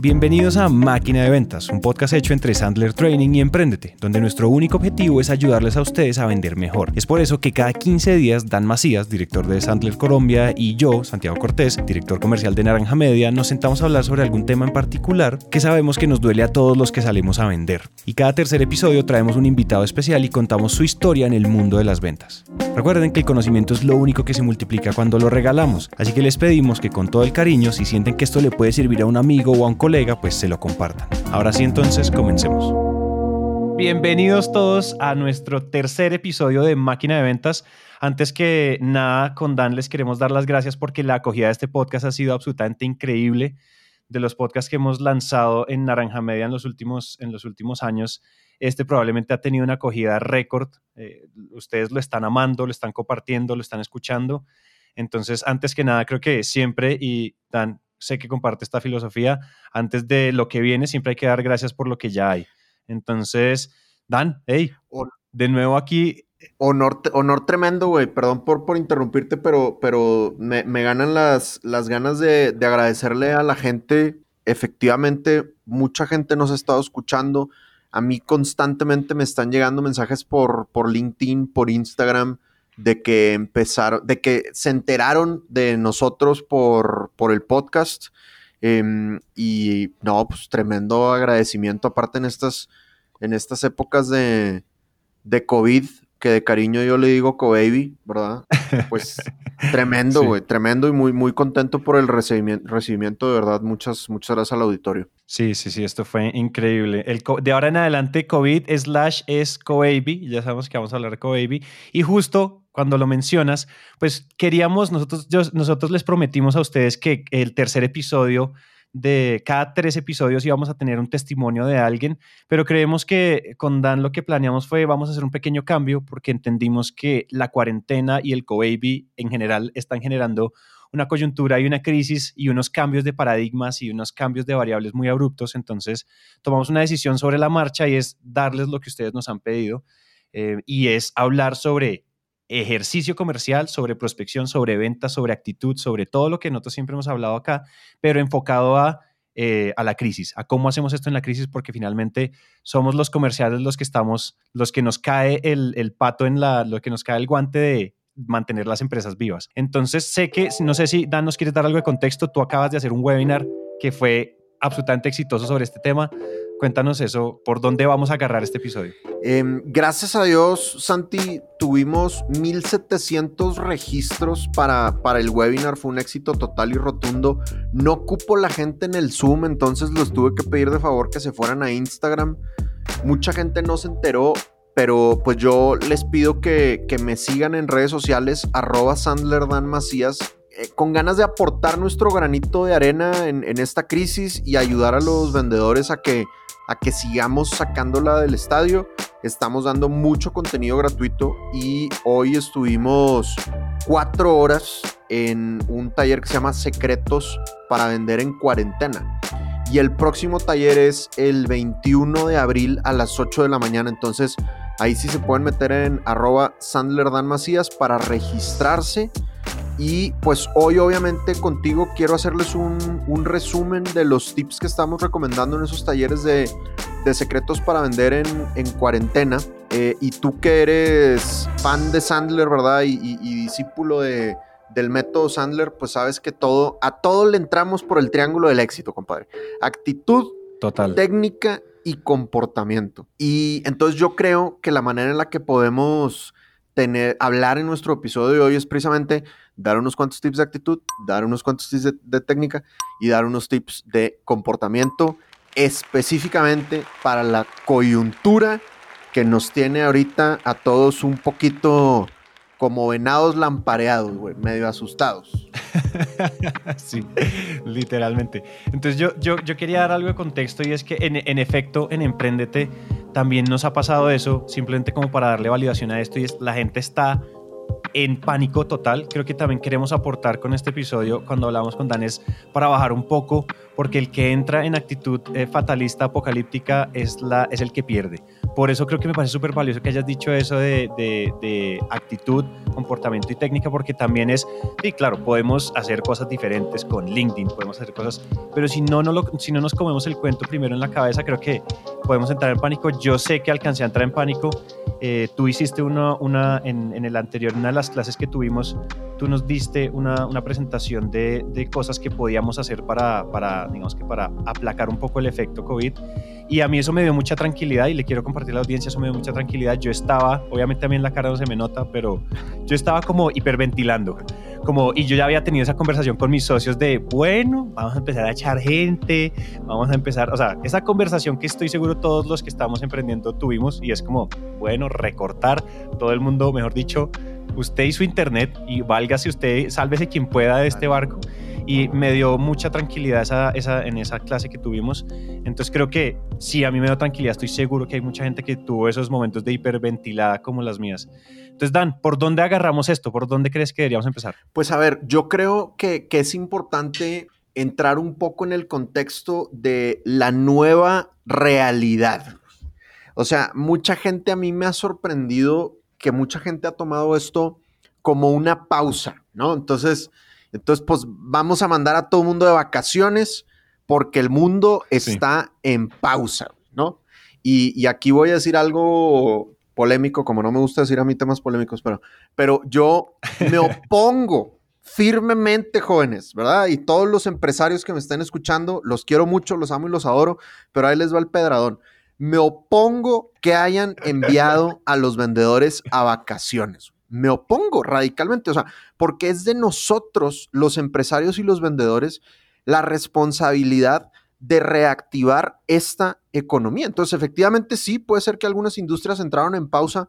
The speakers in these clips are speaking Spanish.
Bienvenidos a Máquina de Ventas, un podcast hecho entre Sandler Training y Emprendete, donde nuestro único objetivo es ayudarles a ustedes a vender mejor. Es por eso que cada 15 días Dan Macías, director de Sandler Colombia, y yo, Santiago Cortés, director comercial de Naranja Media, nos sentamos a hablar sobre algún tema en particular que sabemos que nos duele a todos los que salimos a vender. Y cada tercer episodio traemos un invitado especial y contamos su historia en el mundo de las ventas. Recuerden que el conocimiento es lo único que se multiplica cuando lo regalamos, así que les pedimos que con todo el cariño, si sienten que esto le puede servir a un amigo o a un colega, pues se lo compartan. Ahora sí, entonces, comencemos. Bienvenidos todos a nuestro tercer episodio de Máquina de Ventas. Antes que nada, con Dan les queremos dar las gracias porque la acogida de este podcast ha sido absolutamente increíble. De los podcasts que hemos lanzado en Naranja Media en los últimos, en los últimos años, este probablemente ha tenido una acogida récord. Eh, ustedes lo están amando, lo están compartiendo, lo están escuchando. Entonces, antes que nada, creo que siempre, y Dan, sé que comparte esta filosofía, antes de lo que viene, siempre hay que dar gracias por lo que ya hay. Entonces, Dan, hey, de nuevo aquí. Honor, honor tremendo, güey. Perdón por, por interrumpirte, pero, pero me, ganan las, las ganas de, de, agradecerle a la gente. Efectivamente, mucha gente nos ha estado escuchando. A mí constantemente me están llegando mensajes por, por LinkedIn, por Instagram, de que empezaron, de que se enteraron de nosotros por, por el podcast. Em, y no, pues tremendo agradecimiento, aparte en estas, en estas épocas de, de COVID, que de cariño yo le digo co-baby, ¿verdad? Pues tremendo, güey, tremendo y muy, muy contento por el recibimiento, recibimiento, de verdad. Muchas, muchas gracias al auditorio. Sí, sí, sí, esto fue increíble. El, de ahora en adelante, COVID slash es co-baby, ya sabemos que vamos a hablar de co-baby. Y justo cuando lo mencionas, pues queríamos, nosotros, nosotros les prometimos a ustedes que el tercer episodio de cada tres episodios íbamos a tener un testimonio de alguien, pero creemos que con Dan lo que planeamos fue vamos a hacer un pequeño cambio porque entendimos que la cuarentena y el co-baby en general están generando una coyuntura y una crisis y unos cambios de paradigmas y unos cambios de variables muy abruptos. Entonces tomamos una decisión sobre la marcha y es darles lo que ustedes nos han pedido eh, y es hablar sobre ejercicio comercial, sobre prospección, sobre ventas, sobre actitud, sobre todo lo que nosotros siempre hemos hablado acá, pero enfocado a, eh, a la crisis, a cómo hacemos esto en la crisis, porque finalmente somos los comerciales los que estamos, los que nos cae el, el pato en la, lo que nos cae el guante de mantener las empresas vivas. Entonces, sé que, no sé si Dan nos quiere dar algo de contexto, tú acabas de hacer un webinar que fue absolutamente exitoso sobre este tema. Cuéntanos eso, ¿por dónde vamos a agarrar este episodio? Em, gracias a Dios, Santi, tuvimos 1700 registros para, para el webinar, fue un éxito total y rotundo. No cupo la gente en el Zoom, entonces los tuve que pedir de favor que se fueran a Instagram. Mucha gente no se enteró, pero pues yo les pido que, que me sigan en redes sociales, arroba Sandler Dan Macías, eh, con ganas de aportar nuestro granito de arena en, esta crisis y ayudar a los vendedores a que a que sigamos sacándola del estadio. Estamos dando mucho contenido gratuito y hoy estuvimos cuatro horas en un taller que se llama Secretos para vender en cuarentena. Y el próximo taller es el 21 de abril a las 8 de la mañana. Entonces ahí sí se pueden meter en arroba Dan para registrarse y pues hoy obviamente contigo quiero hacerles un, resumen de los tips que estamos recomendando en esos talleres de, secretos para vender en, cuarentena. Eh, y tú que eres fan de Sandler, ¿verdad? Y, discípulo de, del método Sandler, pues sabes que todo, a todo le entramos por el triángulo del éxito, compadre. Actitud, Total. técnica y comportamiento. Y entonces yo creo que la manera en la que podemos tener, hablar en nuestro episodio de hoy es precisamente dar unos cuantos tips de actitud, dar unos cuantos tips de, técnica y dar unos tips de comportamiento específicamente para la coyuntura que nos tiene ahorita a todos un poquito como venados lampareados, güey, medio asustados. sí, literalmente. Entonces yo, yo, yo, quería dar algo de contexto y es que en, en, efecto en Emprendete también nos ha pasado eso, simplemente como para darle validación a esto y es la gente está en pánico total. Creo que también queremos aportar con este episodio, cuando hablamos con Dan, es para bajar un poco, porque el que entra en actitud eh, fatalista, apocalíptica, es, la, es el que pierde. Por eso creo que me parece súper valioso que hayas dicho eso de, de, actitud, comportamiento y técnica, porque también es, sí, claro, podemos hacer cosas diferentes con LinkedIn, podemos hacer cosas, pero si no, no lo, si no nos comemos el cuento primero en la cabeza, creo que podemos entrar en pánico. Yo sé que alcancé a entrar en pánico. Eh, tú hiciste una, una en, en, el anterior, una de las clases que tuvimos, tú nos diste una, una presentación de, de, cosas que podíamos hacer para, para, digamos que para aplacar un poco el efecto COVID. Y a mí eso me dio mucha tranquilidad y le quiero compartir a la audiencia, eso me dio mucha tranquilidad. Yo estaba, obviamente también la cara no se me nota, pero yo estaba como hiperventilando. Como, y yo ya había tenido esa conversación con mis socios de, bueno, vamos a empezar a echar gente, vamos a empezar, o sea, esa conversación que estoy seguro todos los que estamos emprendiendo tuvimos y es como, bueno, recortar todo el mundo, mejor dicho, usted y su internet y válgase usted, sálvese quien pueda de este barco y me dio mucha tranquilidad esa, esa, en esa clase que tuvimos. Entonces creo que sí, a mí me dio tranquilidad. Estoy seguro que hay mucha gente que tuvo esos momentos de hiperventilada como las mías. Entonces, Dan, ¿por dónde agarramos esto? ¿Por dónde crees que deberíamos empezar? Pues a ver, yo creo que, que es importante entrar un poco en el contexto de la nueva realidad. O sea, mucha gente a mí me ha sorprendido que mucha gente ha tomado esto como una pausa, ¿no? Entonces, entonces, pues vamos a mandar a todo el mundo de vacaciones porque el mundo está en pausa, ¿no? Y, aquí voy a decir algo polémico, como no me gusta decir a mí temas polémicos, pero, pero yo me opongo firmemente, jóvenes, ¿verdad? Y todos los empresarios que me estén escuchando, los quiero mucho, los amo y los adoro, pero ahí les va el pedradón. Me opongo que hayan enviado a los vendedores a vacaciones me opongo radicalmente, o sea, porque es de nosotros, los empresarios y los vendedores, la responsabilidad de reactivar esta economía. Entonces, efectivamente, sí, puede ser que algunas industrias entraron en pausa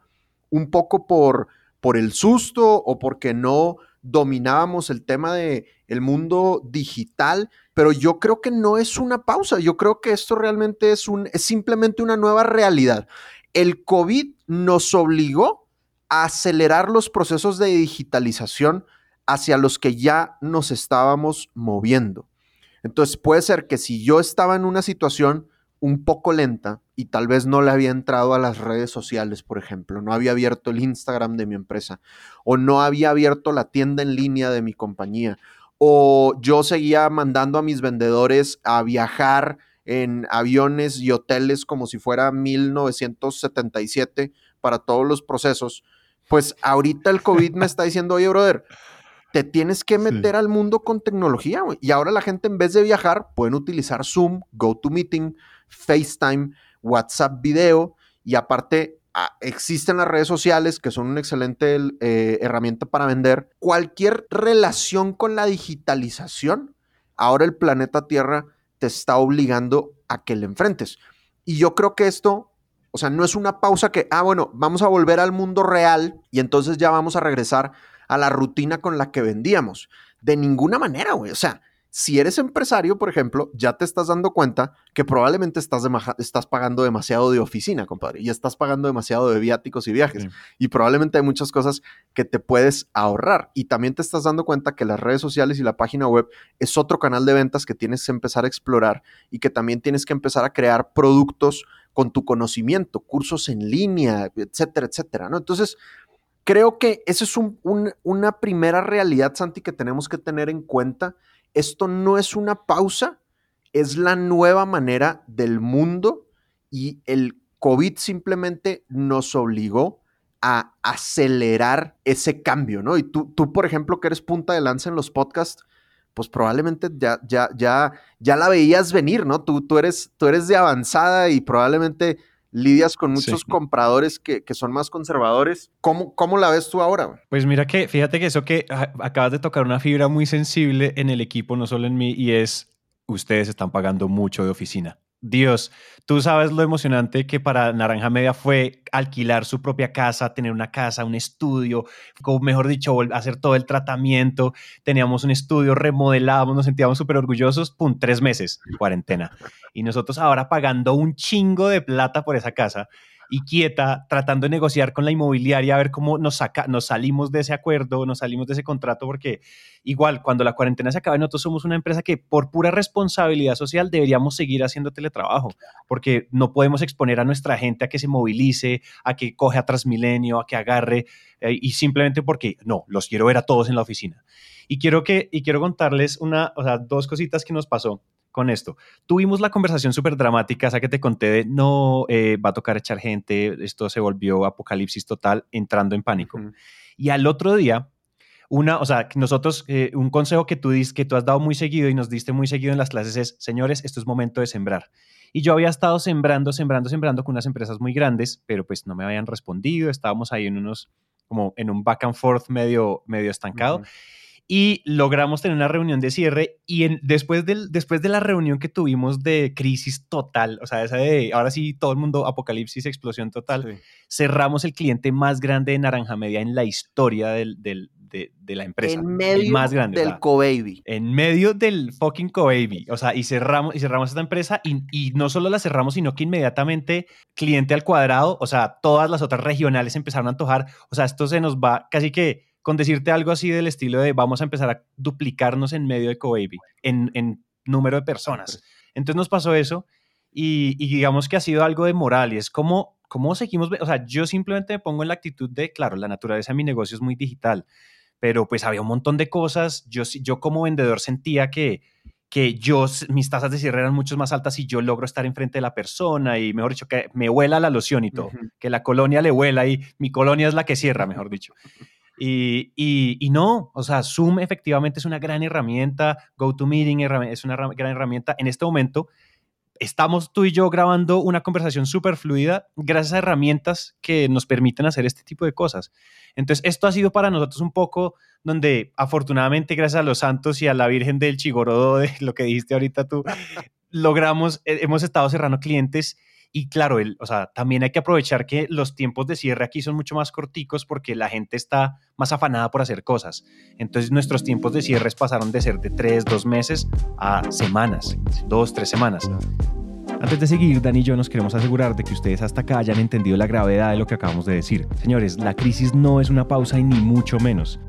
un poco por, por el susto o porque no dominábamos el tema de el mundo digital, pero yo creo que no es una pausa, yo creo que esto realmente es un es simplemente una nueva realidad. El COVID nos obligó acelerar los procesos de digitalización hacia los que ya nos estábamos moviendo. Entonces puede ser que si yo estaba en una situación un poco lenta y tal vez no le había entrado a las redes sociales, por ejemplo, no había abierto el Instagram de mi empresa o no había abierto la tienda en línea de mi compañía o yo seguía mandando a mis vendedores a viajar en aviones y hoteles como si fuera 1977 para todos los procesos, pues ahorita el COVID me está diciendo, oye, brother, te tienes que meter al mundo con tecnología, güey. Y ahora la gente en vez de viajar pueden utilizar Zoom, GoToMeeting, FaceTime, WhatsApp video y aparte ah, existen las redes sociales que son una excelente eh, herramienta para vender. Cualquier relación con la digitalización, ahora el planeta Tierra te está obligando a que le enfrentes. Y yo creo que esto o sea, no es una pausa que, ah, bueno, vamos a volver al mundo real y entonces ya vamos a regresar a la rutina con la que vendíamos. De ninguna manera, güey. O sea, si eres empresario, por ejemplo, ya te estás dando cuenta que probablemente estás, estás pagando demasiado de oficina, compadre, y estás pagando demasiado de viáticos y viajes. Y probablemente hay muchas cosas que te puedes ahorrar. Y también te estás dando cuenta que las redes sociales y la página web es otro canal de ventas que tienes que empezar a explorar y que también tienes que empezar a crear productos con tu conocimiento, cursos en línea, etcétera, etcétera, ¿no? Entonces, creo que esa es una primera realidad, Santi, que tenemos que tener en cuenta. Esto no es una pausa, es la nueva manera del mundo y el COVID simplemente nos obligó a acelerar ese cambio, ¿no? Y tú, tú, por ejemplo, que eres punta de lanza en los podcasts, pues probablemente ya, ya, ya, ya la veías venir, ¿no? Tú, tú, eres, tú eres de avanzada y probablemente lidias con muchos compradores que, son más conservadores. ¿Cómo, ¿Cómo la ves tú ahora? Pues mira que, fíjate que eso que acabas de tocar una fibra muy sensible en el equipo, no solo en mí, y es, ustedes están pagando mucho de oficina. Dios, tú sabes lo emocionante que para Naranja Media fue alquilar su propia casa, tener una casa, un estudio, o mejor dicho, hacer todo el tratamiento. Teníamos un estudio, remodelábamos, nos sentíamos súper orgullosos. Pum, tres meses, cuarentena. Y nosotros ahora pagando un chingo de plata por esa casa. Y quieta, tratando de negociar con la inmobiliaria a ver cómo nos, saca, nos salimos de ese acuerdo, nos salimos de ese contrato, porque igual cuando la cuarentena se acabe, nosotros somos una empresa que por pura responsabilidad social deberíamos seguir haciendo teletrabajo, porque no podemos exponer a nuestra gente a que se movilice, a que coge a Transmilenio, a que agarre, eh, y simplemente porque no, los quiero ver a todos en la oficina. Y quiero, que, y quiero contarles una, o sea, dos cositas que nos pasó con esto. Tuvimos la conversación súper dramática, esa que te conté de no eh, va a tocar echar gente, esto se volvió apocalipsis total, entrando en pánico. Y al otro día, una, o sea, nosotros, eh, un consejo que tú, dis, que tú has dado muy seguido y nos diste muy seguido en las clases es, señores, esto es momento de sembrar. Y yo había estado sembrando, sembrando, sembrando con unas empresas muy grandes, pero pues no me habían respondido, estábamos ahí en unos, como en un back and forth medio, medio estancado y logramos tener una reunión de cierre y en, después, del, después de la reunión que tuvimos de crisis total, o sea, esa de ahora sí todo el mundo, apocalipsis, explosión total, cerramos el cliente más grande de Naranja Media en la historia del, del, de, de, la empresa. En medio más grande, del Co-Baby. En medio del fucking Co-Baby. O sea, y cerramos, y cerramos esta empresa y, y no solo la cerramos, sino que inmediatamente cliente al cuadrado, o sea, todas las otras regionales empezaron a antojar. O sea, esto se nos va casi que con decirte algo así del estilo de vamos a empezar a duplicarnos en medio de CoBaby, en, en número de personas. Entonces nos pasó eso y, digamos que ha sido algo de moral y es como, ¿cómo seguimos? O sea, yo simplemente me pongo en la actitud de, claro, la naturaleza de mi negocio es muy digital, pero pues había un montón de cosas. Yo, yo como vendedor sentía que, que yo, mis tasas de cierre eran mucho más altas y yo logro estar enfrente de la persona y, mejor dicho, que me huela la loción y todo, que la colonia le huela y mi colonia es la que cierra, mejor dicho. Y, y, no, o sea, Zoom efectivamente es una gran herramienta, GoToMeeting es una gran herramienta. En este momento estamos tú y yo grabando una conversación súper fluida gracias a herramientas que nos permiten hacer este tipo de cosas. Entonces, esto ha sido para nosotros un poco donde afortunadamente gracias a los santos y a la Virgen del Chigorodo, de lo que dijiste ahorita tú, logramos, eh, hemos estado cerrando clientes y claro, el, o sea, también hay que aprovechar que los tiempos de cierre aquí son mucho más corticos porque la gente está más afanada por hacer cosas. Entonces nuestros tiempos de cierres pasaron de ser de tres, dos meses a semanas, dos, tres semanas. Antes de seguir, Dani y yo nos queremos asegurar de que ustedes hasta acá hayan entendido la gravedad de lo que acabamos de decir. Señores, la crisis no es una pausa y ni mucho menos.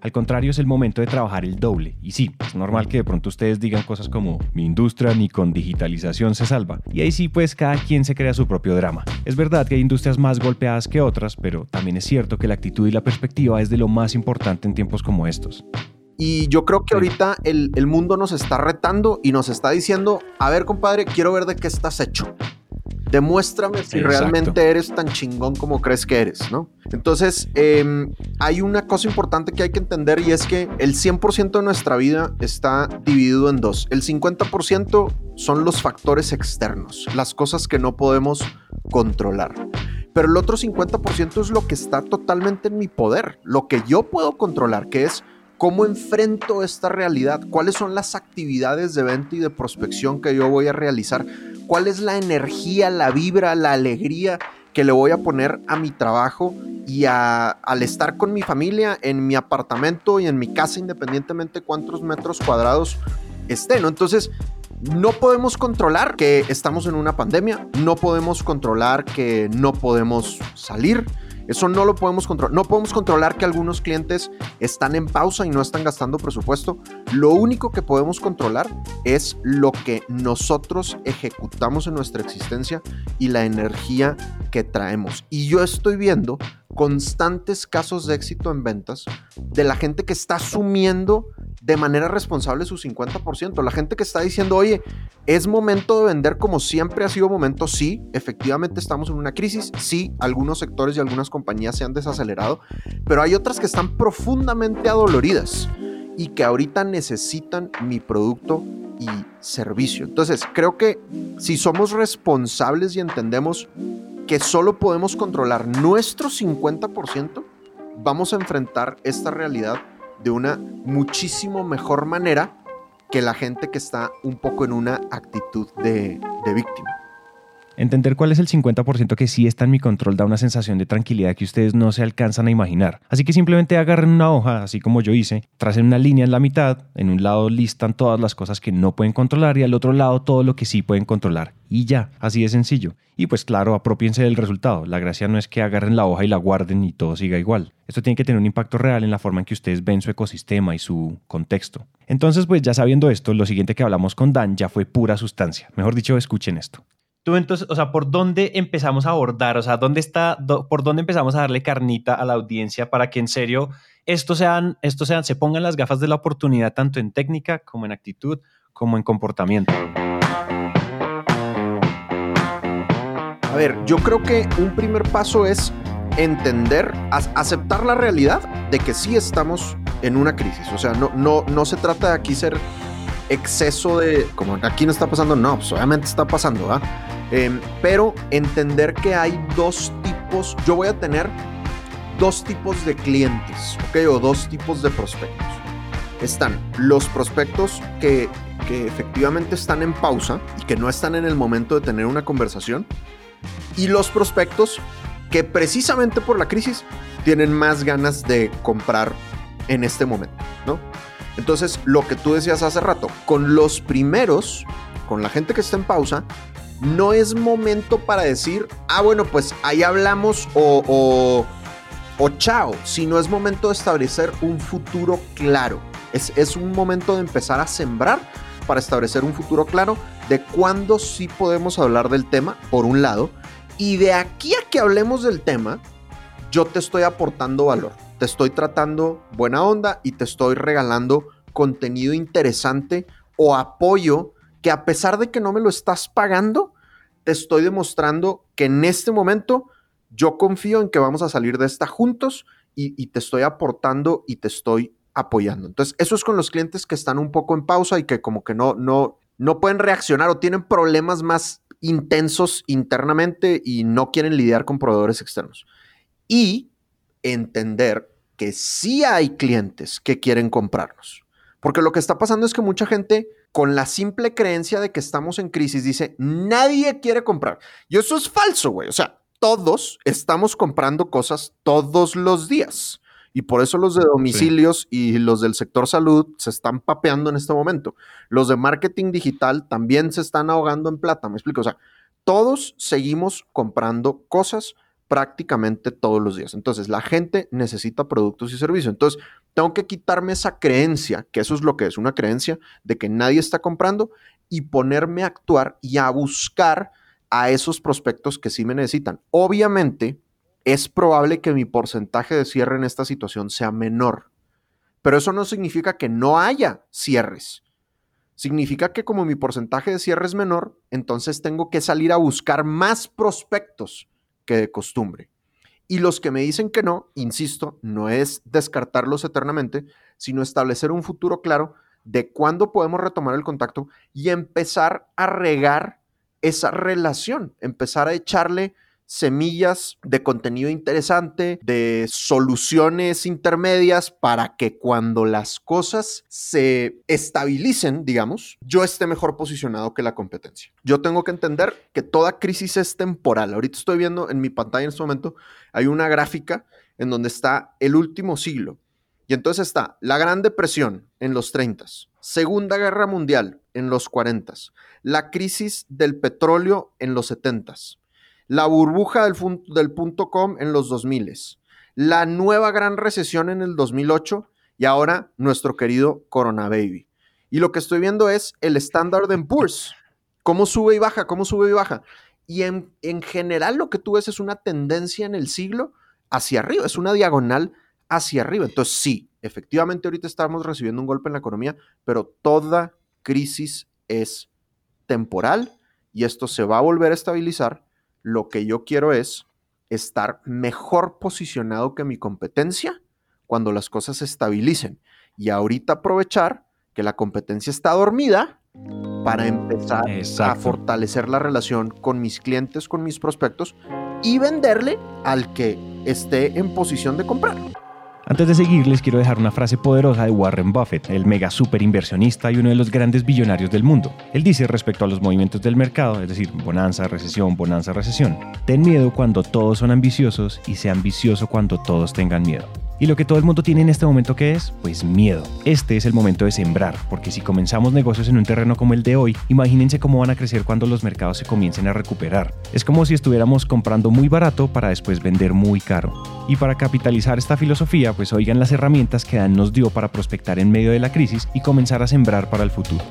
Al contrario, es el momento de trabajar el doble. Y sí, es normal que de pronto ustedes digan cosas como mi industria ni con digitalización se salva. Y ahí sí, pues cada quien se crea su propio drama. Es verdad que hay industrias más golpeadas que otras, pero también es cierto que la actitud y la perspectiva es de lo más importante en tiempos como estos. Y yo creo que ahorita el, el mundo nos está retando y nos está diciendo, a ver compadre, quiero ver de qué estás hecho. Demuéstrame si realmente eres tan chingón como crees que eres, ¿no? Entonces, em, hay una cosa importante que hay que entender y es que el 100% de nuestra vida está dividido en dos. El 50% son los factores externos, las cosas que no podemos controlar. Pero el otro 50% es lo que está totalmente en mi poder, lo que yo puedo controlar, que es ¿Cómo enfrento esta realidad? ¿Cuáles son las actividades de venta y de prospección que yo voy a realizar? ¿Cuál es la energía, la vibra, la alegría que le voy a poner a mi trabajo y al estar con mi familia en mi apartamento y en mi casa, independientemente cuántos metros cuadrados esté, ¿no? Entonces, no podemos controlar que estamos en una pandemia, no podemos controlar que no podemos salir, eso no lo podemos controlar. No podemos controlar que algunos clientes están en pausa y no están gastando presupuesto. Lo único que podemos controlar es lo que nosotros ejecutamos en nuestra existencia y la energía que traemos. Y yo estoy viendo constantes casos de éxito en ventas de la gente que está asumiendo de manera responsable su 50%. La gente que está diciendo, oye, es momento de vender como siempre ha sido momento. Sí, efectivamente estamos en una crisis. Sí, algunos sectores y algunas compañías se han desacelerado, pero hay otras que están profundamente adoloridas y que ahorita necesitan mi producto y servicio. Entonces, creo que si somos responsables y entendemos que solo podemos controlar nuestro 50%, vamos a enfrentar esta realidad de una muchísimo mejor manera que la gente que está un poco en una actitud de, víctima. Entender cuál es el 50% que sí está en mi control da una sensación de tranquilidad que ustedes no se alcanzan a imaginar. Así que simplemente agarren una hoja, así como yo hice, tracen una línea en la mitad, en un lado listan todas las cosas que no pueden controlar y al otro lado todo lo que sí pueden controlar. Y ya, así de sencillo. Y pues claro, apropiense del resultado. La gracia no es que agarren la hoja y la guarden y todo siga igual. Esto tiene que tener un impacto real en la forma en que ustedes ven su ecosistema y su contexto. Entonces, pues ya sabiendo esto, lo siguiente que hablamos con Dan ya fue pura sustancia. Mejor dicho, escuchen esto. Tú entonces, o sea, ¿por dónde empezamos a abordar? O sea, ¿dónde está, por dónde empezamos a darle carnita a la audiencia para que en serio esto sean, esto se pongan las gafas de la oportunidad tanto en técnica como en actitud como en comportamiento? A ver, yo creo que un primer paso es entender, aceptar la realidad de que sí estamos en una crisis. O sea, no, no, no se trata de aquí ser exceso de, como aquí no está pasando, no, pues obviamente está pasando, ¿ah? pero entender que hay dos tipos, yo voy a tener dos tipos de clientes, ¿ok? O dos tipos de prospectos. Están los prospectos que, que efectivamente están en pausa y que no están en el momento de tener una conversación. Y los prospectos que precisamente por la crisis tienen más ganas de comprar en este momento, ¿no? Entonces, lo que tú decías hace rato, con los primeros, con la gente que está en pausa, no es momento para decir, ah, bueno, pues ahí hablamos o, o, chao, sino es momento de establecer un futuro claro. Es, es un momento de empezar a sembrar para establecer un futuro claro de cuándo sí podemos hablar del tema, por un lado, y de aquí a que hablemos del tema, yo te estoy aportando valor te estoy tratando buena onda y te estoy regalando contenido interesante o apoyo que a pesar de que no me lo estás pagando, te estoy demostrando que en este momento yo confío en que vamos a salir de esta juntos y, te estoy aportando y te estoy apoyando. Entonces, eso es con los clientes que están un poco en pausa y que como que no, no, no pueden reaccionar o tienen problemas más intensos internamente y no quieren lidiar con proveedores externos. Y entender que sí hay clientes que quieren comprarnos. Porque lo que está pasando es que mucha gente, con la simple creencia de que estamos en crisis, dice, nadie quiere comprar. Y eso es falso, güey. O sea, todos estamos comprando cosas todos los días. Y por eso los de domicilios y los del sector salud se están papeando en este momento. Los de marketing digital también se están ahogando en plata. Me explico. O sea, todos seguimos comprando cosas prácticamente todos los días. Entonces, la gente necesita productos y servicios. Entonces, tengo que quitarme esa creencia, que eso es lo que es, una creencia de que nadie está comprando y ponerme a actuar y a buscar a esos prospectos que sí me necesitan. Obviamente, es probable que mi porcentaje de cierre en esta situación sea menor, pero eso no significa que no haya cierres. Significa que como mi porcentaje de cierre es menor, entonces tengo que salir a buscar más prospectos que de costumbre. Y los que me dicen que no, insisto, no es descartarlos eternamente, sino establecer un futuro claro de cuándo podemos retomar el contacto y empezar a regar esa relación, empezar a echarle semillas de contenido interesante, de soluciones intermedias para que cuando las cosas se estabilicen, digamos, yo esté mejor posicionado que la competencia. Yo tengo que entender que toda crisis es temporal. Ahorita estoy viendo en mi pantalla en este momento, hay una gráfica en donde está el último siglo. Y entonces está la Gran Depresión en los 30, Segunda Guerra Mundial en los 40, la crisis del petróleo en los 70, la burbuja del, punto com en los 2000, la nueva gran recesión en el 2008 y ahora nuestro querido Corona Baby. Y lo que estoy viendo es el Standard Poor's, cómo sube y baja, cómo sube y baja. Y en, en general lo que tú ves es una tendencia en el siglo hacia arriba, es una diagonal hacia arriba. Entonces sí, efectivamente ahorita estamos recibiendo un golpe en la economía, pero toda crisis es temporal y esto se va a volver a estabilizar lo que yo quiero es estar mejor posicionado que mi competencia cuando las cosas se estabilicen. Y ahorita aprovechar que la competencia está dormida para empezar a fortalecer la relación con mis clientes, con mis prospectos y venderle al que esté en posición de comprar. Antes de seguir, les quiero dejar una frase poderosa de Warren Buffett, el mega super inversionista y uno de los grandes billonarios del mundo. Él dice respecto a los movimientos del mercado, es decir, bonanza, recesión, bonanza, recesión, ten miedo cuando todos son ambiciosos y sea ambicioso cuando todos tengan miedo. Y lo que todo el mundo tiene en este momento que es, pues miedo. Este es el momento de sembrar, porque si comenzamos negocios en un terreno como el de hoy, imagínense cómo van a crecer cuando los mercados se comiencen a recuperar. Es como si estuviéramos comprando muy barato para después vender muy caro. Y para capitalizar esta filosofía, pues oigan las herramientas que Dan nos dio para prospectar en medio de la crisis y comenzar a sembrar para el futuro.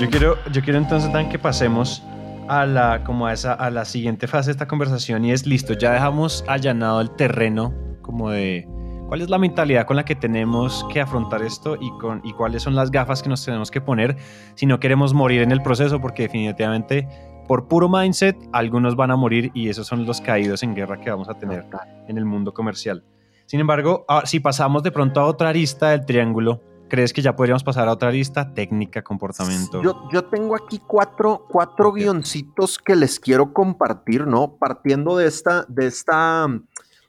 Yo quiero, yo quiero entonces, Dan, que pasemos a la, como a, esa, a la siguiente fase de esta conversación y es listo, ya dejamos allanado el terreno como de cuál es la mentalidad con la que tenemos que afrontar esto y, con, y cuáles son las gafas que nos tenemos que poner si no queremos morir en el proceso, porque definitivamente por puro mindset algunos van a morir y esos son los caídos en guerra que vamos a tener en el mundo comercial. Sin embargo, ah, si pasamos de pronto a otra arista del triángulo, ¿crees que ya podríamos pasar a otra arista? Técnica, comportamiento. Yo, yo tengo aquí cuatro, cuatro guioncitos que les quiero compartir, ¿no? Partiendo de esta, de esta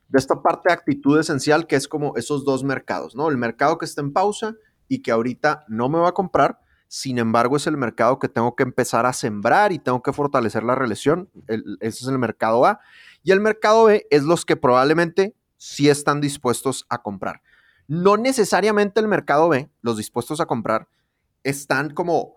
de esta parte de actitud esencial que es como esos dos mercados, ¿no? El mercado que está en pausa y que ahorita no me va a comprar, sin embargo es el mercado que tengo que empezar a sembrar y tengo que fortalecer la relación, ese es el mercado A. Y el mercado B es los que probablemente sí están dispuestos a comprar. No necesariamente el mercado B, los dispuestos a comprar, están como